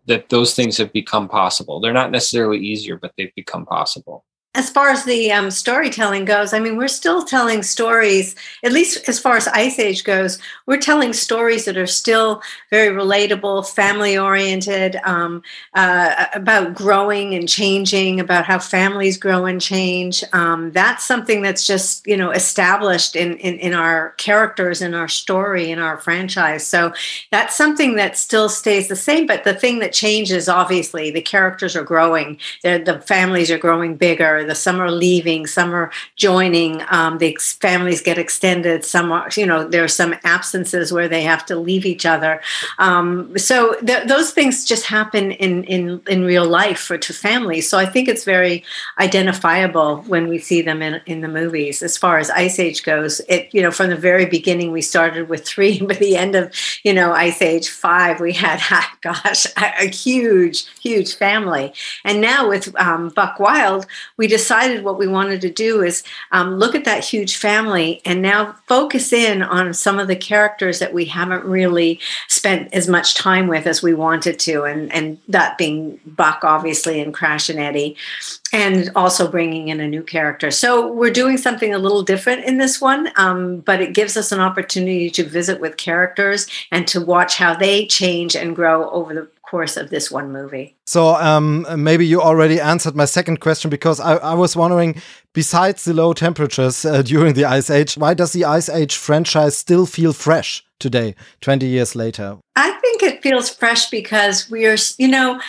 that those things have become possible. They're not necessarily easier, but they've become possible as far as the um, storytelling goes, I mean, we're still telling stories, at least as far as Ice Age goes, we're telling stories that are still very relatable, family oriented, um, uh, about growing and changing, about how families grow and change. Um, that's something that's just, you know, established in, in, in our characters, in our story, in our franchise. So that's something that still stays the same. But the thing that changes, obviously, the characters are growing, They're, the families are growing bigger some are leaving, some are joining. Um, the ex- families get extended. Some are, you know, there are some absences where they have to leave each other. Um, so th- those things just happen in in in real life for to families. So I think it's very identifiable when we see them in in the movies. As far as Ice Age goes, it you know from the very beginning we started with three, *laughs* by the end of you know Ice Age five we had *laughs* gosh a, a huge huge family, and now with um, Buck Wild we decided what we wanted to do is um, look at that huge family and now focus in on some of the characters that we haven't really spent as much time with as we wanted to, and and that being Buck, obviously, and Crash and Eddie, and also bringing in a new character. So we're doing something a little different in this one, um, but it gives us an opportunity to visit with characters and to watch how they change and grow over the course of this one movie. So um, maybe you already answered my second question because I, I was wondering, besides the low temperatures uh, *laughs* during the Ice Age, why does the Ice Age franchise still feel fresh today, 20 years later? I think it feels fresh because we are, you know,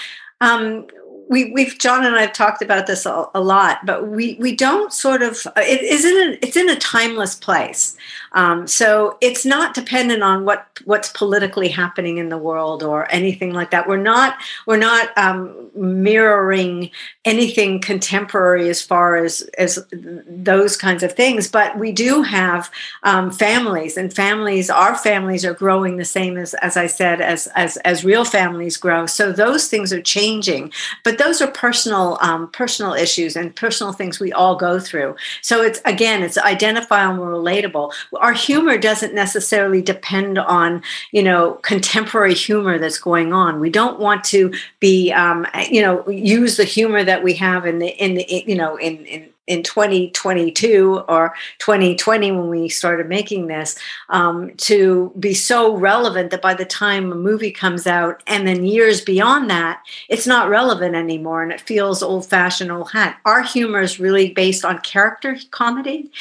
um, we, we've John and I have talked about this a, a, lot, but we we don't sort of it is in it's in a timeless place. Um, so it's not dependent on what what's politically happening in the world or anything like that. We're not we're not um, mirroring anything contemporary as far as as those kinds of things. But we do have um, families, and families our families are growing the same as as I said as as as real families grow. So those things are changing, but those are personal um, personal issues and personal things we all go through. So it's again it's identifiable, and relatable our humor doesn't necessarily depend on you know contemporary humor that's going on. We don't want to be um, you know use the humor that we have in the in the you know in in in 2022 or 2020 when we started making this um, to be so relevant that by the time a movie comes out and then years beyond that it's not relevant anymore and it feels old fashioned old hat our humor is really based on character comedy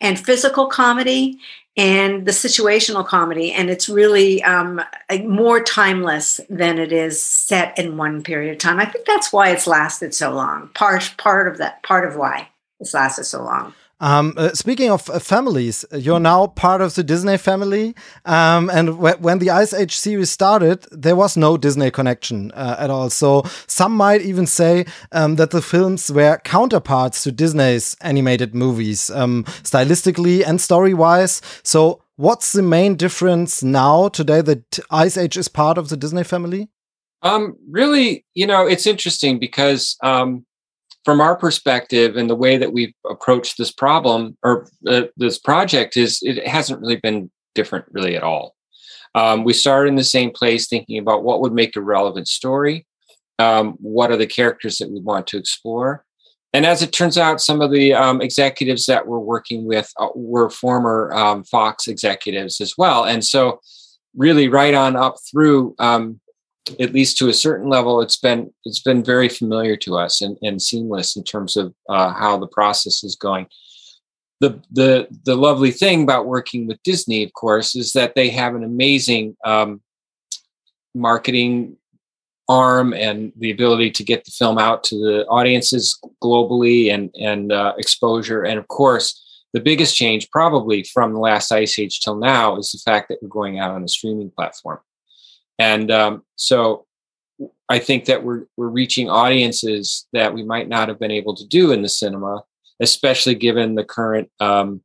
and physical comedy and the situational comedy and it's really um, more timeless than it is set in one period of time. I think that's why it's lasted so long. Part part of that part of why it's lasted so long um, uh, speaking of uh, families, you're now part of the Disney family. Um, and when the Ice Age series started, there was no Disney connection uh, at all. So some might even say um, that the films were counterparts to Disney's animated movies, um, stylistically and story wise. So, what's the main difference now, today, that Ice Age is part of the Disney family? Um, really, you know, it's interesting because um, from our perspective and the way that we've approached this problem or uh, this project is it hasn't really been different really at all. Um, we started in the same place thinking about what would make a relevant story um, what are the characters that we want to explore. And as it turns out some of the um, executives that we're working with uh, were former um, fox executives as well. And so really right on up through um, at least to a certain level, it's been it's been very familiar to us and, and seamless in terms of uh, how the process is going. The the the lovely thing about working with Disney, of course, is that they have an amazing um, marketing arm and the ability to get the film out to the audiences globally and and uh, exposure. And of course, the biggest change probably from the last Ice Age till now is the fact that we're going out on a streaming platform. And um, so I think that we're we're reaching audiences that we might not have been able to do in the cinema, especially given the current um,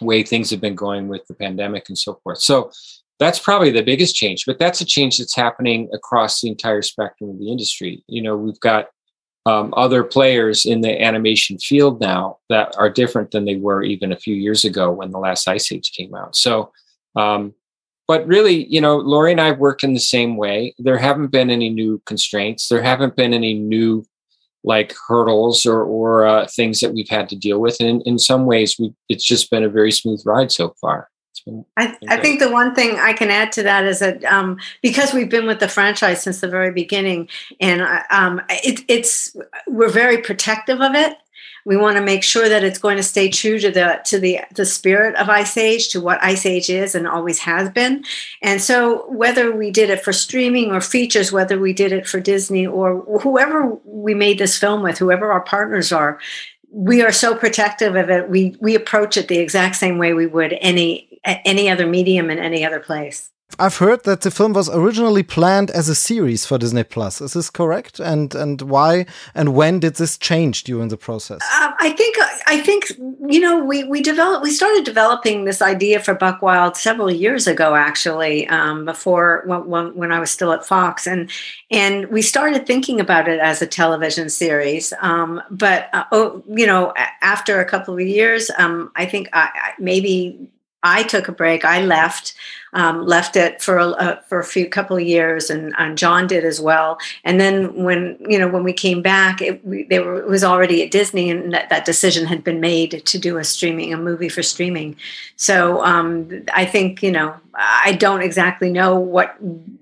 way things have been going with the pandemic and so forth. So that's probably the biggest change, but that's a change that's happening across the entire spectrum of the industry. You know, we've got um, other players in the animation field now that are different than they were even a few years ago when the last Ice Age came out. So, um, but really, you know, Laurie and I work in the same way. There haven't been any new constraints. There haven't been any new like hurdles or or uh, things that we've had to deal with. And in, in some ways, we it's just been a very smooth ride so far. I, I, think the one thing I can add to that is that um, because we've been with the franchise since the very beginning, and uh, um, it, it's we're very protective of it. We want to make sure that it's going to stay true to the to the the spirit of Ice Age, to what Ice Age is and always has been. And so, whether we did it for streaming or features, whether we did it for Disney or whoever we made this film with, whoever our partners are, we are so protective of it. We we approach it the exact same way we would any any other medium in any other place. I've heard that the film was originally planned as a series for Disney Plus. Is this correct? And and why and when did this change during the process? Uh, I think I think you know we we developed we started developing this idea for Buck Wild several years ago, actually, um, before when, when I was still at Fox, and and we started thinking about it as a television series. Um, but uh, oh, you know, after a couple of years, um, I think I, maybe I took a break. I left, um, left it for a, uh, for a few couple of years, and, and, John did as well. And then when you know when we came back, it, we, they were it was already at Disney, and that, that decision had been made to do a streaming a movie for streaming. So um, I think you know I don't exactly know what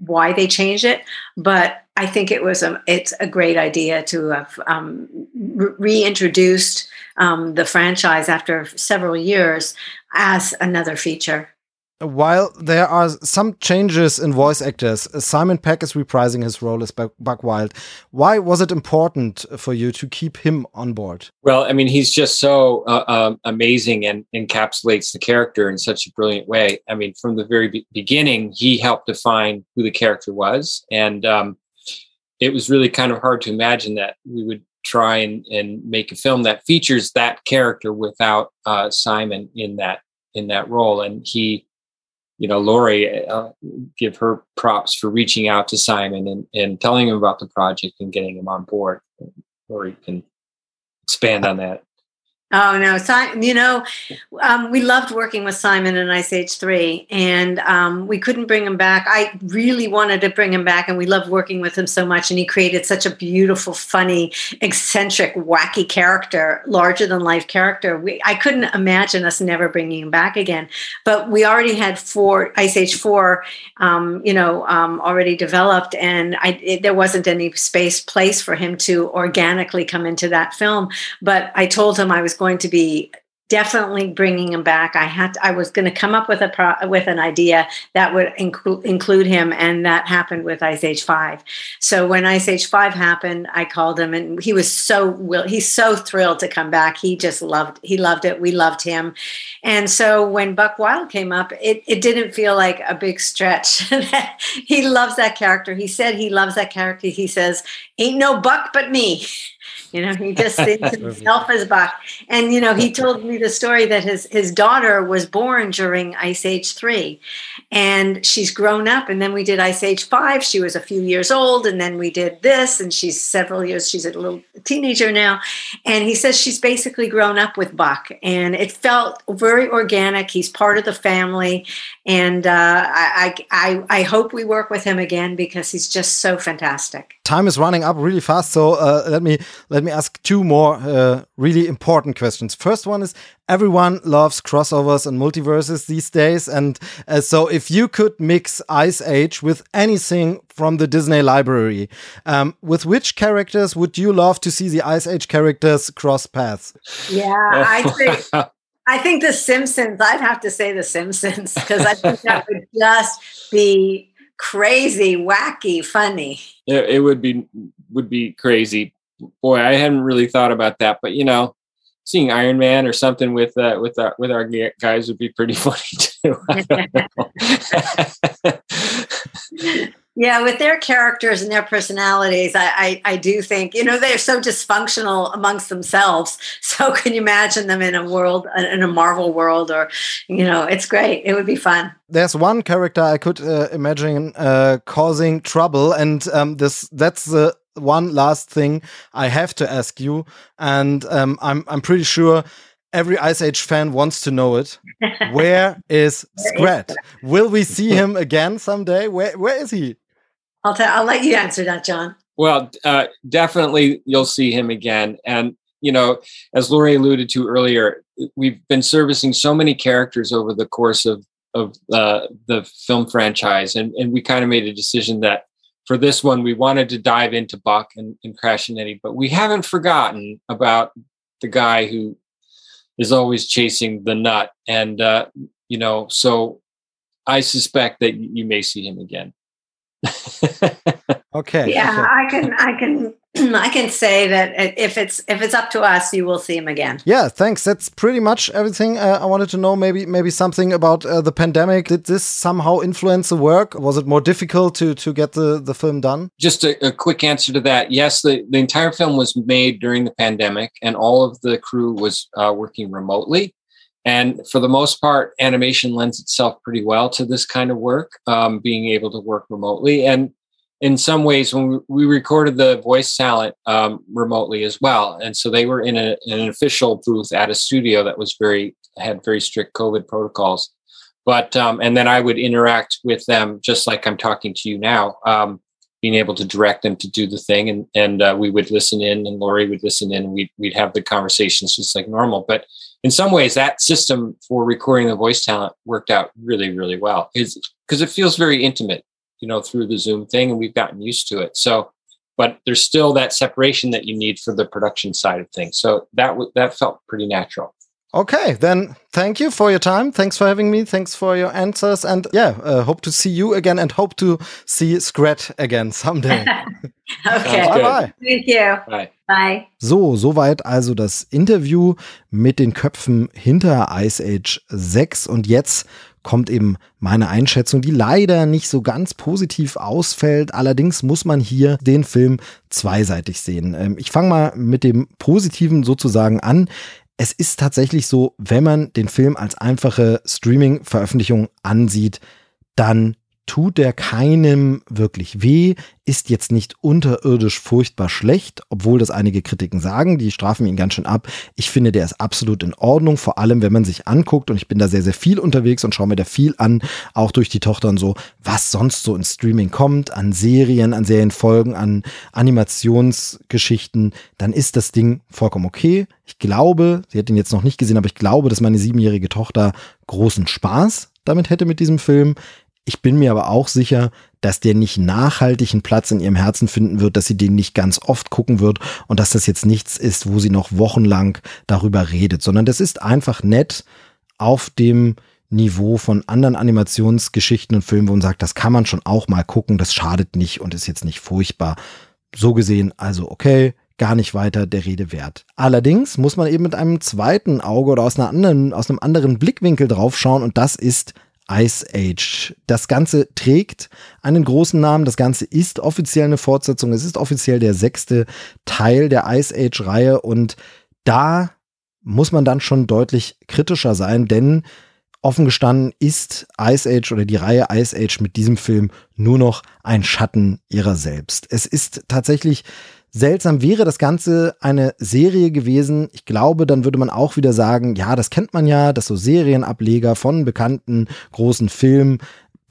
why they changed it, but I think it was a it's a great idea to have um, re- reintroduced um, the franchise after several years as another feature. While there are some changes in voice actors, Simon Pegg is reprising his role as Buck Wild. Why was it important for you to keep him on board? Well, I mean, he's just so uh, um, amazing and encapsulates the character in such a brilliant way. I mean, from the very be beginning, he helped define who the character was. And um, it was really kind of hard to imagine that we would try and, and make a film that features that character without uh, Simon in that in that role. And he, you know, Laurie, uh, give her props for reaching out to Simon and, and telling him about the project and getting him on board. Lori can expand on that. Oh no, Simon! You know, um, we loved working with Simon in Ice Age Three, and um, we couldn't bring him back. I really wanted to bring him back, and we loved working with him so much. And he created such a beautiful, funny, eccentric, wacky character, larger than life character. We, I couldn't imagine us never bringing him back again. But we already had four Ice Age Four, um, you know, um, already developed, and I, it, there wasn't any space place for him to organically come into that film. But I told him I was going to be definitely bringing him back. I had to, I was going to come up with a pro, with an idea that would include include him, and that happened with Ice Age Five. So when Ice Age Five happened, I called him, and he was so will he's so thrilled to come back. He just loved he loved it. We loved him, and so when Buck Wild came up, it it didn't feel like a big stretch. *laughs* he loves that character. He said he loves that character. He says, "Ain't no Buck but me." You know, he just *laughs* thinks himself as Buck. And you know, he told me the story that his his daughter was born during Ice Age three, and she's grown up. And then we did Ice Age five. She was a few years old, and then we did this, and she's several years. She's a little teenager now, and he says she's basically grown up with Buck, and it felt very organic. He's part of the family, and uh, I, I I hope we work with him again because he's just so fantastic. Time is running up really fast, so uh, let me let me ask two more uh, really important questions. First one is everyone loves crossovers and multiverses these days, and uh, so if you could mix Ice Age with anything from the Disney library, um, with which characters would you love to see the Ice Age characters cross paths? Yeah, I think *laughs* I think The Simpsons. I'd have to say The Simpsons because I think that would *laughs* just be crazy, wacky, funny. It, it would be would be crazy. Boy, I hadn't really thought about that, but you know, seeing Iron Man or something with uh, with our with our guys would be pretty *laughs* funny too. *laughs* yeah, with their characters and their personalities, I, I, I do think you know they're so dysfunctional amongst themselves. *laughs* So can you imagine them in a world in a Marvel world, or you know, it's great. It would be fun. There's one character I could uh, imagine uh, causing trouble, and um, this that's the one last thing I have to ask you, and um, I'm I'm pretty sure every Ice Age fan wants to know it. *laughs* Where is Scrat? Will we see him again someday? Where where is he? I'll tell. I'll let you answer that, John. Well, uh, definitely you'll see him again, and you know, as Lori alluded to earlier, we've been servicing so many characters over the course of of uh, the film franchise, and and we kind of made a decision that for this one, we wanted to dive into Buck and, and Crash and Eddie, but we haven't forgotten about the guy who is always chasing the nut. And, uh, you know, so I suspect that you may see him again. *laughs* okay. Yeah, okay. I can, I can *clears throat* I can say that if it's if it's up to us, you will see him again. Yeah, thanks. That's pretty much everything uh, I wanted to know. Maybe maybe something about uh, the pandemic. Did this somehow influence the work? Was it more difficult to to get the the film done? Just a, a quick answer to that. Yes, the the entire film was made during the pandemic, and all of the crew was uh, working remotely. And for the most part, animation lends itself pretty well to this kind of work, um, being able to work remotely. And in some ways when we recorded the voice talent um, remotely as well. And so they were in, a, an official booth at a studio that was very had very strict covid protocols. But um, and then i would interact with them just like i'm talking to you now um, being able to direct them to do the thing. And and uh, we would listen in and Lori would listen in. And we'd, we'd have the conversations just like normal. But in some ways that system for recording the voice talent worked out really really well because it feels very intimate you know, through the Zoom thing, and we've gotten used to it. So, but there's still that separation that you need for the production side of things. So that w- that felt pretty natural. Okay, then thank you for your time. Thanks for having me. Thanks for your answers. And yeah, uh, hope to see you again and hope to see Scrat again someday. *laughs* okay. Bye bye. Thank you. Bye. Bye. So, soweit also das Interview mit den Köpfen hinter Ice Age 6. Und jetzt kommt eben meine Einschätzung, die leider nicht so ganz positiv ausfällt. Allerdings muss man hier den Film zweiseitig sehen. Ähm, ich fange mal mit dem Positiven sozusagen an. Es ist tatsächlich so, wenn man den Film als einfache Streaming-Veröffentlichung ansieht, dann tut er keinem wirklich weh, ist jetzt nicht unterirdisch furchtbar schlecht, obwohl das einige Kritiken sagen, die strafen ihn ganz schön ab. Ich finde, der ist absolut in Ordnung, vor allem wenn man sich anguckt und ich bin da sehr, sehr viel unterwegs und schaue mir da viel an, auch durch die Tochter und so, was sonst so in Streaming kommt, an Serien, an Serienfolgen, an Animationsgeschichten, dann ist das Ding vollkommen okay. Ich glaube, sie hat ihn jetzt noch nicht gesehen, aber ich glaube, dass meine siebenjährige Tochter großen Spaß damit hätte mit diesem Film. Ich bin mir aber auch sicher, dass der nicht nachhaltig einen Platz in ihrem Herzen finden wird, dass sie den nicht ganz oft gucken wird und dass das jetzt nichts ist, wo sie noch wochenlang darüber redet, sondern das ist einfach nett auf dem Niveau von anderen Animationsgeschichten und Filmen, wo man sagt, das kann man schon auch mal gucken, das schadet nicht und ist jetzt nicht furchtbar. So gesehen, also okay, gar nicht weiter der Rede wert. Allerdings muss man eben mit einem zweiten Auge oder aus, einer anderen, aus einem anderen Blickwinkel draufschauen und das ist Ice Age. Das Ganze trägt einen großen Namen. Das Ganze ist offiziell eine Fortsetzung. Es ist offiziell der sechste Teil der Ice Age-Reihe und da muss man dann schon deutlich kritischer sein, denn offen gestanden ist Ice Age oder die Reihe Ice Age mit diesem Film nur noch ein Schatten ihrer selbst. Es ist tatsächlich Seltsam wäre das Ganze eine Serie gewesen. Ich glaube, dann würde man auch wieder sagen, ja, das kennt man ja, dass so Serienableger von bekannten großen Filmen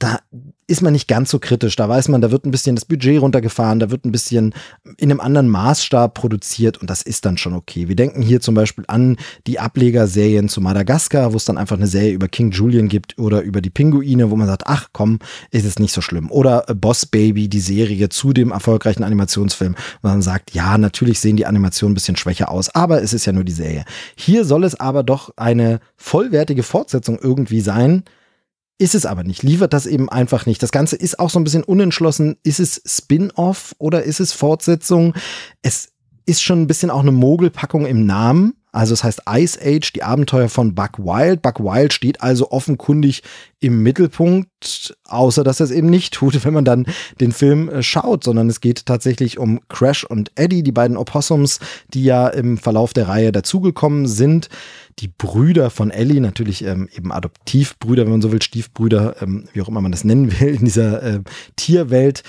da ist man nicht ganz so kritisch. Da weiß man, da wird ein bisschen das Budget runtergefahren, da wird ein bisschen in einem anderen Maßstab produziert und das ist dann schon okay. Wir denken hier zum Beispiel an die Ablegerserien zu Madagaskar, wo es dann einfach eine Serie über King Julian gibt oder über die Pinguine, wo man sagt, ach komm, ist es nicht so schlimm. Oder Boss Baby, die Serie zu dem erfolgreichen Animationsfilm, wo man sagt, ja, natürlich sehen die Animationen ein bisschen schwächer aus, aber es ist ja nur die Serie. Hier soll es aber doch eine vollwertige Fortsetzung irgendwie sein ist es aber nicht, liefert das eben einfach nicht. Das Ganze ist auch so ein bisschen unentschlossen. Ist es Spin-off oder ist es Fortsetzung? Es ist schon ein bisschen auch eine Mogelpackung im Namen. Also es heißt Ice Age, die Abenteuer von Buck Wild. Buck Wild steht also offenkundig im Mittelpunkt, außer dass er es eben nicht tut, *laughs* wenn man dann den Film äh, schaut, sondern es geht tatsächlich um Crash und Eddie, die beiden Opossums, die ja im Verlauf der Reihe dazugekommen sind. Die Brüder von Ellie, natürlich ähm, eben Adoptivbrüder, wenn man so will, Stiefbrüder, ähm, wie auch immer man das nennen will, in dieser äh, Tierwelt.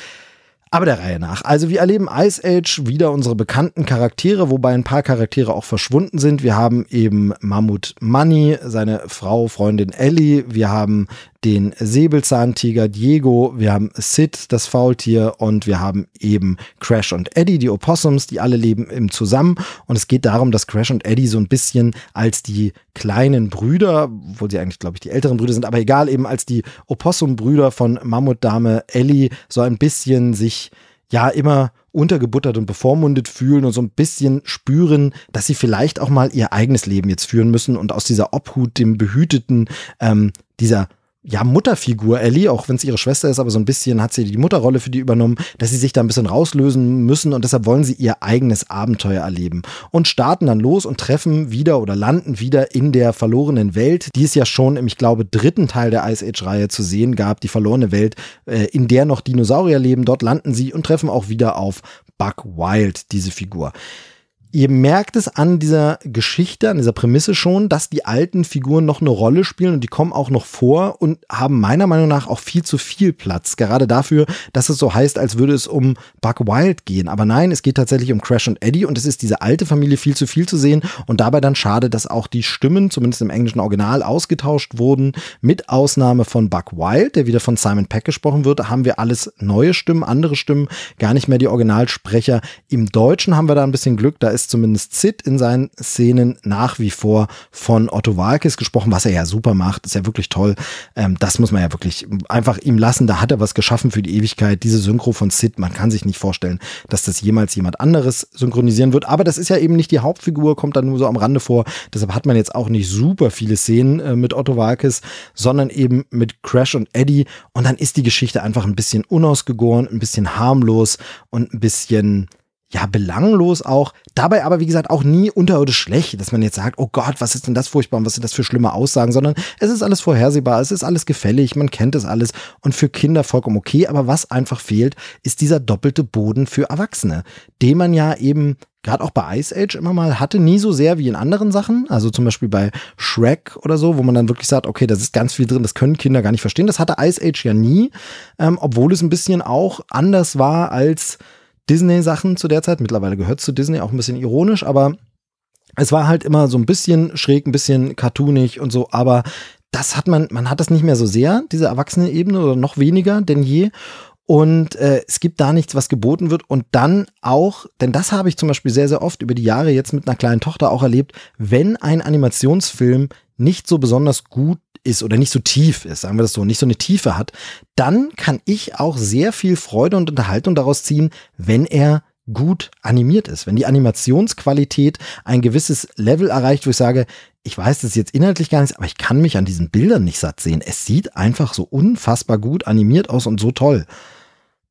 Aber der Reihe nach. Also wir erleben Ice Age wieder unsere bekannten Charaktere, wobei ein paar Charaktere auch verschwunden sind. Wir haben eben Mammut Money, seine Frau, Freundin Ellie. Wir haben den Säbelzahntiger Diego, wir haben Sid, das Faultier und wir haben eben Crash und Eddie, die Opossums, die alle leben im zusammen. Und es geht darum, dass Crash und Eddie so ein bisschen als die kleinen Brüder, wo sie eigentlich glaube ich die älteren Brüder sind, aber egal eben als die Opossum-Brüder von Mammutdame Ellie so ein bisschen sich ja immer untergebuttert und bevormundet fühlen und so ein bisschen spüren, dass sie vielleicht auch mal ihr eigenes Leben jetzt führen müssen und aus dieser Obhut, dem behüteten, ähm, dieser ja, Mutterfigur Ellie, auch wenn es ihre Schwester ist, aber so ein bisschen hat sie die Mutterrolle für die übernommen, dass sie sich da ein bisschen rauslösen müssen und deshalb wollen sie ihr eigenes Abenteuer erleben und starten dann los und treffen wieder oder landen wieder in der verlorenen Welt, die es ja schon im, ich glaube, dritten Teil der Ice Age-Reihe zu sehen gab, die verlorene Welt, äh, in der noch Dinosaurier leben. Dort landen sie und treffen auch wieder auf Buck Wild, diese Figur ihr merkt es an dieser Geschichte, an dieser Prämisse schon, dass die alten Figuren noch eine Rolle spielen und die kommen auch noch vor und haben meiner Meinung nach auch viel zu viel Platz. Gerade dafür, dass es so heißt, als würde es um Buck Wild gehen. Aber nein, es geht tatsächlich um Crash und Eddie und es ist diese alte Familie viel zu viel zu sehen und dabei dann schade, dass auch die Stimmen, zumindest im englischen Original, ausgetauscht wurden. Mit Ausnahme von Buck Wild, der wieder von Simon Peck gesprochen wird, haben wir alles neue Stimmen, andere Stimmen, gar nicht mehr die Originalsprecher. Im Deutschen haben wir da ein bisschen Glück, da ist zumindest Sid in seinen Szenen nach wie vor von Otto Walkes gesprochen, was er ja super macht, ist ja wirklich toll. Ähm, das muss man ja wirklich einfach ihm lassen. Da hat er was geschaffen für die Ewigkeit. Diese Synchro von Sid, man kann sich nicht vorstellen, dass das jemals jemand anderes synchronisieren wird. Aber das ist ja eben nicht die Hauptfigur, kommt dann nur so am Rande vor. Deshalb hat man jetzt auch nicht super viele Szenen äh, mit Otto Walkes, sondern eben mit Crash und Eddie. Und dann ist die Geschichte einfach ein bisschen unausgegoren, ein bisschen harmlos und ein bisschen ja, belanglos auch. Dabei aber, wie gesagt, auch nie unterirdisch schlecht, dass man jetzt sagt, oh Gott, was ist denn das furchtbar und was sind das für schlimme Aussagen, sondern es ist alles vorhersehbar, es ist alles gefällig, man kennt es alles und für Kinder vollkommen okay. Aber was einfach fehlt, ist dieser doppelte Boden für Erwachsene, den man ja eben gerade auch bei Ice Age immer mal hatte, nie so sehr wie in anderen Sachen. Also zum Beispiel bei Shrek oder so, wo man dann wirklich sagt, okay, das ist ganz viel drin, das können Kinder gar nicht verstehen. Das hatte Ice Age ja nie, ähm, obwohl es ein bisschen auch anders war als Disney-Sachen zu der Zeit. Mittlerweile gehört zu Disney auch ein bisschen ironisch, aber es war halt immer so ein bisschen schräg, ein bisschen cartoonig und so, aber das hat man, man hat das nicht mehr so sehr, diese erwachsene Ebene oder noch weniger denn je. Und äh, es gibt da nichts, was geboten wird. Und dann auch, denn das habe ich zum Beispiel sehr, sehr oft über die Jahre jetzt mit einer kleinen Tochter auch erlebt, wenn ein Animationsfilm nicht so besonders gut ist oder nicht so tief ist, sagen wir das so, nicht so eine Tiefe hat, dann kann ich auch sehr viel Freude und Unterhaltung daraus ziehen, wenn er gut animiert ist. Wenn die Animationsqualität ein gewisses Level erreicht, wo ich sage, ich weiß das jetzt inhaltlich gar nicht, aber ich kann mich an diesen Bildern nicht satt sehen. Es sieht einfach so unfassbar gut animiert aus und so toll.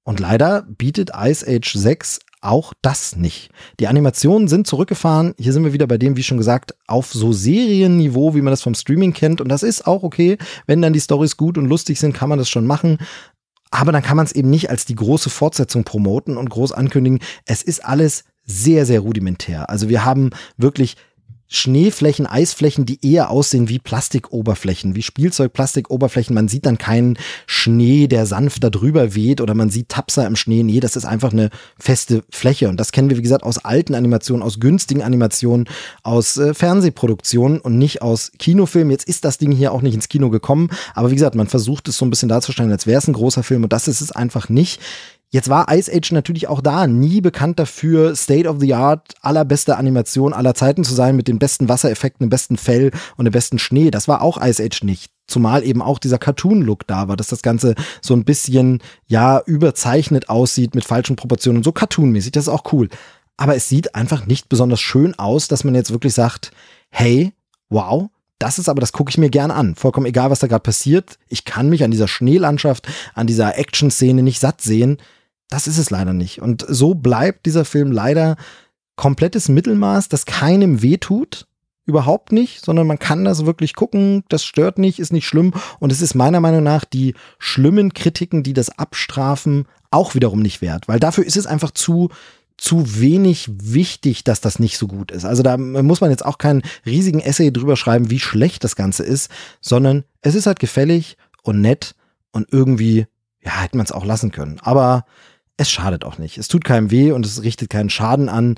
Und leider bietet Ice Age 6 auch das nicht. Die Animationen sind zurückgefahren. Hier sind wir wieder bei dem, wie schon gesagt, auf so Serienniveau, wie man das vom Streaming kennt. Und das ist auch okay. Wenn dann die Stories gut und lustig sind, kann man das schon machen. Aber dann kann man es eben nicht als die große Fortsetzung promoten und groß ankündigen. Es ist alles sehr, sehr rudimentär. Also wir haben wirklich Schneeflächen, Eisflächen, die eher aussehen wie Plastikoberflächen, wie Spielzeugplastikoberflächen. Man sieht dann keinen Schnee, der sanft da drüber weht oder man sieht Tapser im Schnee. Nee, das ist einfach eine feste Fläche. Und das kennen wir, wie gesagt, aus alten Animationen, aus günstigen Animationen, aus äh, Fernsehproduktionen und nicht aus Kinofilmen. Jetzt ist das Ding hier auch nicht ins Kino gekommen. Aber wie gesagt, man versucht es so ein bisschen darzustellen, als wäre es ein großer Film. Und das ist es einfach nicht. Jetzt war Ice Age natürlich auch da nie bekannt dafür, State of the Art, allerbeste Animation aller Zeiten zu sein, mit den besten Wassereffekten, dem besten Fell und dem besten Schnee. Das war auch Ice Age nicht. Zumal eben auch dieser Cartoon-Look da war, dass das Ganze so ein bisschen, ja, überzeichnet aussieht mit falschen Proportionen, so cartoonmäßig. Das ist auch cool. Aber es sieht einfach nicht besonders schön aus, dass man jetzt wirklich sagt, hey, wow, Das ist aber, das gucke ich mir gern an. Vollkommen egal, was da gerade passiert. Ich kann mich an dieser Schneelandschaft, an dieser Action-Szene nicht satt sehen. Das ist es leider nicht. Und so bleibt dieser Film leider komplettes Mittelmaß, das keinem wehtut. Überhaupt nicht, sondern man kann das wirklich gucken, das stört nicht, ist nicht schlimm und es ist meiner Meinung nach die schlimmen Kritiken, die das abstrafen, auch wiederum nicht wert, weil dafür ist es einfach zu zu wenig wichtig, dass das nicht so gut ist. Also da muss man jetzt auch keinen riesigen Essay drüber schreiben, wie schlecht das Ganze ist, sondern es ist halt gefällig und nett und irgendwie, ja, hätte man es auch lassen können. Aber es schadet auch nicht. Es tut keinem weh und es richtet keinen Schaden an.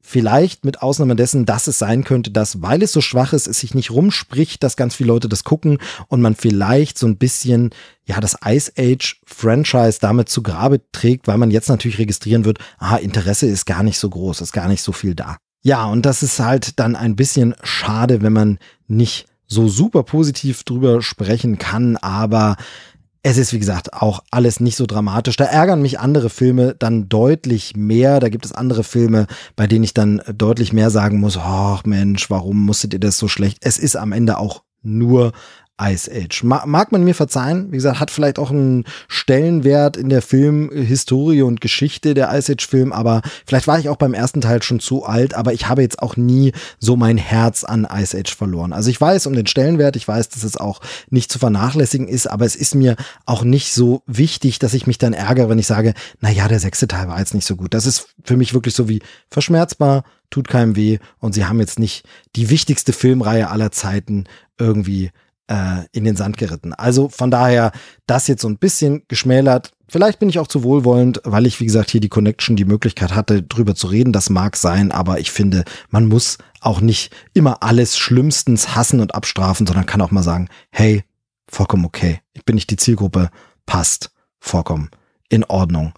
Vielleicht mit Ausnahme dessen, dass es sein könnte, dass, weil es so schwach ist, es sich nicht rumspricht, dass ganz viele Leute das gucken und man vielleicht so ein bisschen, ja, das Ice Age Franchise damit zu Grabe trägt, weil man jetzt natürlich registrieren wird, aha, Interesse ist gar nicht so groß, ist gar nicht so viel da. Ja, und das ist halt dann ein bisschen schade, wenn man nicht so super positiv drüber sprechen kann, aber es ist, wie gesagt, auch alles nicht so dramatisch. Da ärgern mich andere Filme dann deutlich mehr. Da gibt es andere Filme, bei denen ich dann deutlich mehr sagen muss, ach Mensch, warum musstet ihr das so schlecht? Es ist am Ende auch nur Ice Age. Mag man mir verzeihen, wie gesagt, hat vielleicht auch einen Stellenwert in der Filmhistorie und Geschichte der Ice Age Film, aber vielleicht war ich auch beim ersten Teil schon zu alt, aber ich habe jetzt auch nie so mein Herz an Ice Age verloren. Also ich weiß um den Stellenwert, ich weiß, dass es auch nicht zu vernachlässigen ist, aber es ist mir auch nicht so wichtig, dass ich mich dann ärgere, wenn ich sage, na ja, der sechste Teil war jetzt nicht so gut. Das ist für mich wirklich so wie verschmerzbar, tut keinem weh und sie haben jetzt nicht die wichtigste Filmreihe aller Zeiten irgendwie äh, in den Sand geritten. Also von daher das jetzt so ein bisschen geschmälert. Vielleicht bin ich auch zu wohlwollend, weil ich, wie gesagt, hier die Connection, die Möglichkeit hatte, drüber zu reden. Das mag sein, aber ich finde, man muss auch nicht immer alles schlimmstens hassen und abstrafen, sondern kann auch mal sagen, hey, vollkommen okay. Ich bin nicht die Zielgruppe, passt, vollkommen in Ordnung.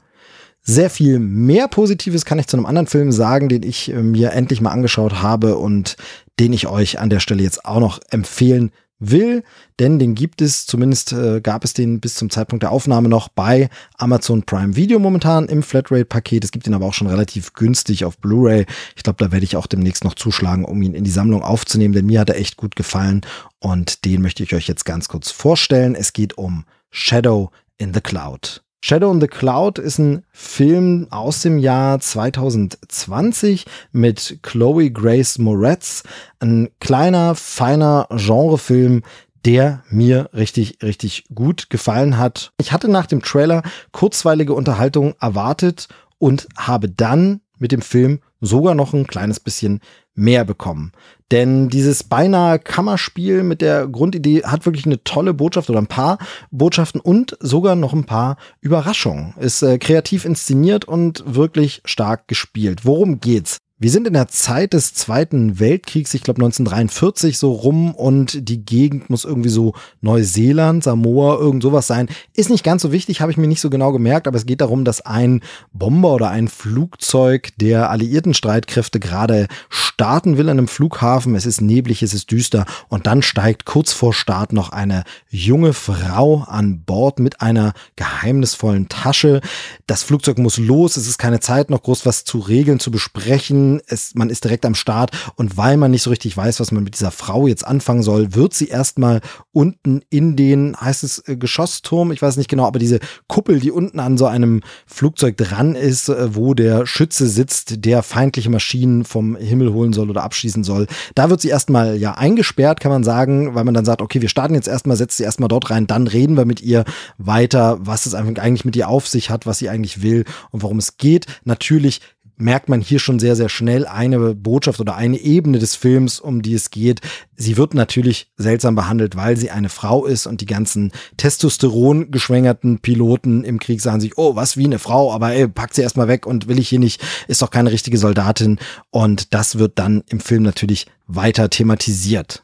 Sehr viel mehr Positives kann ich zu einem anderen Film sagen, den ich äh, mir endlich mal angeschaut habe und den ich euch an der Stelle jetzt auch noch empfehlen will, denn den gibt es, zumindest äh, gab es den bis zum Zeitpunkt der Aufnahme noch bei Amazon Prime Video momentan im Flatrate-Paket. Es gibt ihn aber auch schon relativ günstig auf Blu-ray. Ich glaube, da werde ich auch demnächst noch zuschlagen, um ihn in die Sammlung aufzunehmen, denn mir hat er echt gut gefallen und den möchte ich euch jetzt ganz kurz vorstellen. Es geht um Shadow in the Cloud. Shadow in the Cloud ist ein Film aus dem Jahr 2020 mit Chloe Grace Moretz. Ein kleiner, feiner Genrefilm, der mir richtig, richtig gut gefallen hat. Ich hatte nach dem Trailer kurzweilige Unterhaltung erwartet und habe dann mit dem Film sogar noch ein kleines bisschen mehr bekommen. Denn dieses beinahe Kammerspiel mit der Grundidee hat wirklich eine tolle Botschaft oder ein paar Botschaften und sogar noch ein paar Überraschungen. Ist äh, kreativ inszeniert und wirklich stark gespielt. Worum geht's? Wir sind in der Zeit des Zweiten Weltkriegs, ich glaube 1943 so rum und die Gegend muss irgendwie so Neuseeland, Samoa, irgend sowas sein. Ist nicht ganz so wichtig, habe ich mir nicht so genau gemerkt, aber es geht darum, dass ein Bomber oder ein Flugzeug der alliierten Streitkräfte gerade starten will an einem Flughafen. Es ist neblig, es ist düster und dann steigt kurz vor Start noch eine junge Frau an Bord mit einer geheimnisvollen Tasche. Das Flugzeug muss los, es ist keine Zeit noch groß was zu regeln, zu besprechen es, man ist direkt am Start und weil man nicht so richtig weiß, was man mit dieser Frau jetzt anfangen soll, wird sie erstmal unten in den, heißt es äh, Geschossturm, ich weiß nicht genau, aber diese Kuppel, die unten an so einem Flugzeug dran ist, äh, wo der Schütze sitzt, der feindliche Maschinen vom Himmel holen soll oder abschießen soll, da wird sie erstmal ja eingesperrt, kann man sagen, weil man dann sagt, okay, wir starten jetzt erstmal, setzt sie erstmal dort rein, dann reden wir mit ihr weiter, was es eigentlich mit ihr auf sich hat, was sie eigentlich will und worum es geht. Natürlich merkt man hier schon sehr, sehr schnell eine Botschaft oder eine Ebene des Films, um die es geht. Sie wird natürlich seltsam behandelt, weil sie eine Frau ist und die ganzen Testosteron geschwängerten Piloten im Krieg sagen sich, oh, was wie eine Frau, aber ey, pack sie erstmal weg und will ich hier nicht, ist doch keine richtige Soldatin. Und das wird dann im Film natürlich weiter thematisiert.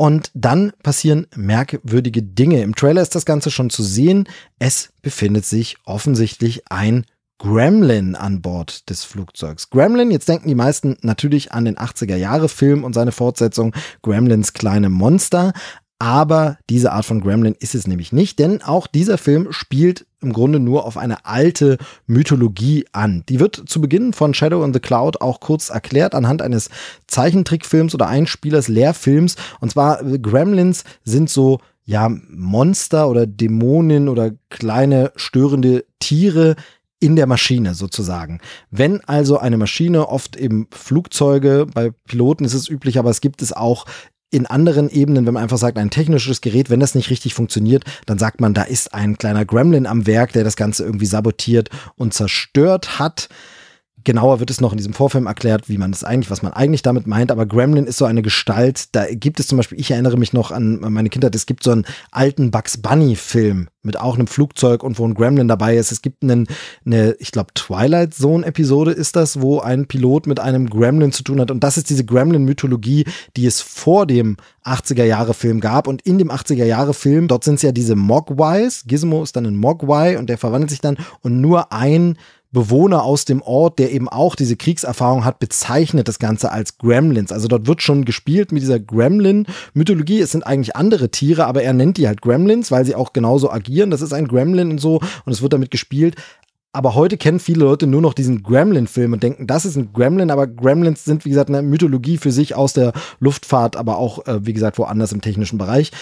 Und dann passieren merkwürdige Dinge. Im Trailer ist das Ganze schon zu sehen. Es befindet sich offensichtlich ein Gremlin an Bord des Flugzeugs. Gremlin, jetzt denken die meisten natürlich an den 80er Jahre Film und seine Fortsetzung Gremlins kleine Monster. Aber diese Art von Gremlin ist es nämlich nicht, denn auch dieser Film spielt im Grunde nur auf eine alte Mythologie an. Die wird zu Beginn von Shadow in the Cloud auch kurz erklärt anhand eines Zeichentrickfilms oder Einspielers Lehrfilms. Und zwar Gremlins sind so ja Monster oder Dämonen oder kleine störende Tiere, in der Maschine sozusagen. Wenn also eine Maschine, oft eben Flugzeuge, bei Piloten ist es üblich, aber es gibt es auch in anderen Ebenen, wenn man einfach sagt, ein technisches Gerät, wenn das nicht richtig funktioniert, dann sagt man, da ist ein kleiner Gremlin am Werk, der das Ganze irgendwie sabotiert und zerstört hat genauer wird es noch in diesem Vorfilm erklärt, wie man es eigentlich, was man eigentlich damit meint. Aber Gremlin ist so eine Gestalt. Da gibt es zum Beispiel, ich erinnere mich noch an meine Kindheit, es gibt so einen alten Bugs Bunny Film mit auch einem Flugzeug und wo ein Gremlin dabei ist. Es gibt einen, eine, ich glaube, Twilight Zone Episode ist das, wo ein Pilot mit einem Gremlin zu tun hat. Und das ist diese Gremlin-Mythologie, die es vor dem 80er Jahre Film gab. Und in dem 80er Jahre Film, dort sind es ja diese Mogwais. Gizmo ist dann ein Mogwai und der verwandelt sich dann und nur ein Bewohner aus dem Ort, der eben auch diese Kriegserfahrung hat, bezeichnet das Ganze als Gremlins. Also dort wird schon gespielt mit dieser Gremlin-Mythologie. Es sind eigentlich andere Tiere, aber er nennt die halt Gremlins, weil sie auch genauso agieren. Das ist ein Gremlin und so und es wird damit gespielt. Aber heute kennen viele Leute nur noch diesen Gremlin-Film und denken, das ist ein Gremlin, aber Gremlins sind, wie gesagt, eine Mythologie für sich aus der Luftfahrt, aber auch, äh, wie gesagt, woanders im technischen Bereich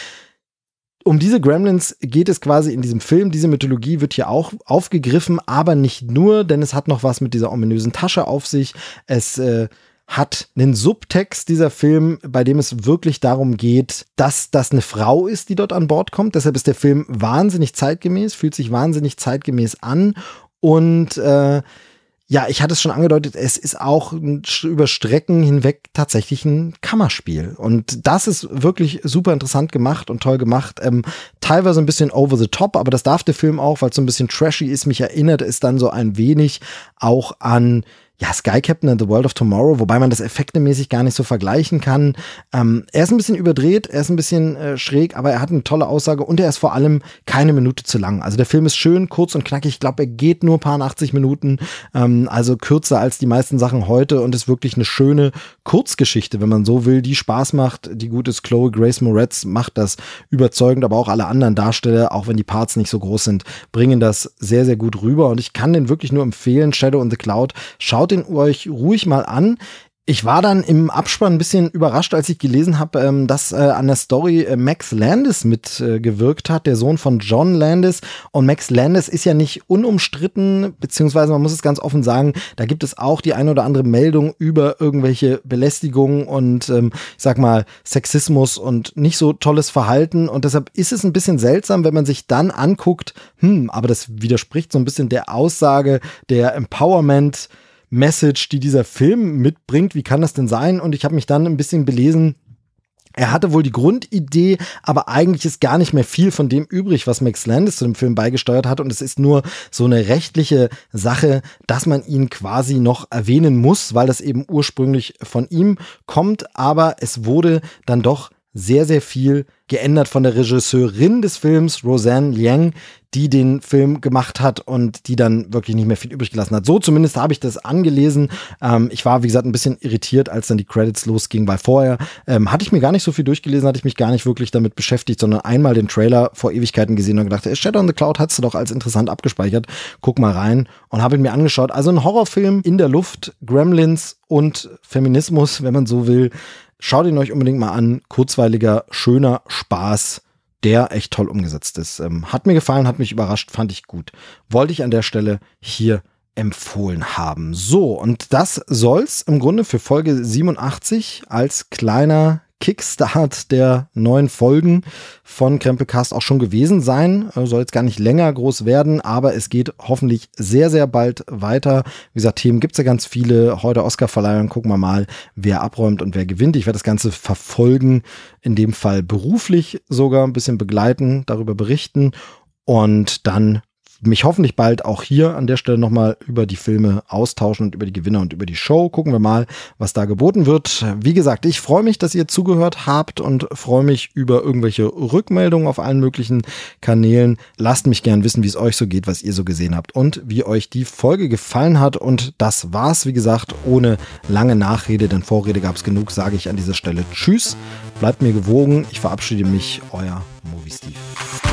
um diese Gremlins geht es quasi in diesem Film. Diese Mythologie wird hier auch aufgegriffen, aber nicht nur, denn es hat noch was mit dieser ominösen Tasche auf sich. Es äh, hat einen Subtext dieser Film, bei dem es wirklich darum geht, dass das eine Frau ist, die dort an Bord kommt. Deshalb ist der Film wahnsinnig zeitgemäß, fühlt sich wahnsinnig zeitgemäß an und äh, ja, ich hatte es schon angedeutet, es ist auch über Strecken hinweg tatsächlich ein Kammerspiel. Und das ist wirklich super interessant gemacht und toll gemacht. Ähm, teilweise ein bisschen over the top, aber das darf der Film auch, weil es so ein bisschen trashy ist. Mich erinnert es dann so ein wenig auch an ja, Sky Captain and the World of Tomorrow, wobei man das effektemäßig gar nicht so vergleichen kann. Ähm, er ist ein bisschen überdreht, er ist ein bisschen äh, schräg, aber er hat eine tolle Aussage und er ist vor allem keine Minute zu lang. Also der Film ist schön, kurz und knackig. Ich glaube, er geht nur paar 80 Minuten, ähm, also kürzer als die meisten Sachen heute und ist wirklich eine schöne Kurzgeschichte, wenn man so will, die Spaß macht, die gut ist. Chloe Grace Moretz macht das überzeugend, aber auch alle anderen Darsteller, auch wenn die Parts nicht so groß sind, bringen das sehr, sehr gut rüber und ich kann den wirklich nur empfehlen. Shadow in the Cloud. Schaut schaut ihn euch ruhig mal an. Ich war dann im Abspann ein bisschen überrascht, als ich gelesen habe, ähm, dass äh, an der Story äh, Max Landis mitgewirkt hat, der Sohn von John Landis. Und Max Landis ist ja nicht unumstritten, beziehungsweise man muss es ganz offen sagen, da gibt es auch die eine oder andere Meldung über irgendwelche Belästigungen und ähm, ich sag mal Sexismus und nicht so tolles Verhalten. Und deshalb ist es ein bisschen seltsam, wenn man sich dann anguckt, hm, aber das widerspricht so ein bisschen der Aussage der Empowerment. Message, die dieser Film mitbringt. Wie kann das denn sein? Und ich habe mich dann ein bisschen belesen. Er hatte wohl die Grundidee, aber eigentlich ist gar nicht mehr viel von dem übrig, was Max Landis zu dem Film beigesteuert hat. Und es ist nur so eine rechtliche Sache, dass man ihn quasi noch erwähnen muss, weil das eben ursprünglich von ihm kommt. Aber es wurde dann doch sehr, sehr viel geändert von der Regisseurin des Films, Roseanne Liang, die den Film gemacht hat und die dann wirklich nicht mehr viel übrig gelassen hat. So zumindest habe ich das angelesen. Ähm, ich war, wie gesagt, ein bisschen irritiert, als dann die Credits losgingen, weil vorher ähm, hatte ich mir gar nicht so viel durchgelesen, hatte ich mich gar nicht wirklich damit beschäftigt, sondern einmal den Trailer vor Ewigkeiten gesehen und gedacht, Shadow on the Cloud hast du doch als interessant abgespeichert. Guck mal rein und habe ihn mir angeschaut. Also ein Horrorfilm in der Luft, Gremlins und Feminismus, wenn man so will. Schaut ihn euch unbedingt mal an. Kurzweiliger, schöner Spaß der echt toll umgesetzt ist. Ähm, hat mir gefallen, hat mich überrascht, fand ich gut. Wollte ich an der Stelle hier empfohlen haben. So, und das soll's im Grunde für Folge 87 als kleiner Kickstart der neuen Folgen von Krempelcast auch schon gewesen sein. Äh, soll jetzt gar nicht länger groß werden, aber es geht hoffentlich sehr, sehr bald weiter. Wie gesagt, Themen gibt's ja ganz viele. Heute Oscarverleihung, gucken wir mal, wer abräumt und wer gewinnt. Ich werde das Ganze verfolgen, in dem Fall beruflich sogar ein bisschen begleiten, darüber berichten und dann mich hoffentlich bald auch hier an der Stelle nochmal über die Filme austauschen und über die Gewinner und über die Show. Gucken wir mal, was da geboten wird. Wie gesagt, ich freue mich, dass ihr zugehört habt und freue mich über irgendwelche Rückmeldungen auf allen möglichen Kanälen. Lasst mich gern wissen, wie es euch so geht, was ihr so gesehen habt und wie euch die Folge gefallen hat. Und das war's, wie gesagt, ohne lange Nachrede, denn Vorrede gab es genug, sage ich an dieser Stelle Tschüss. Bleibt mir gewogen. Ich verabschiede mich, euer Movie Steve.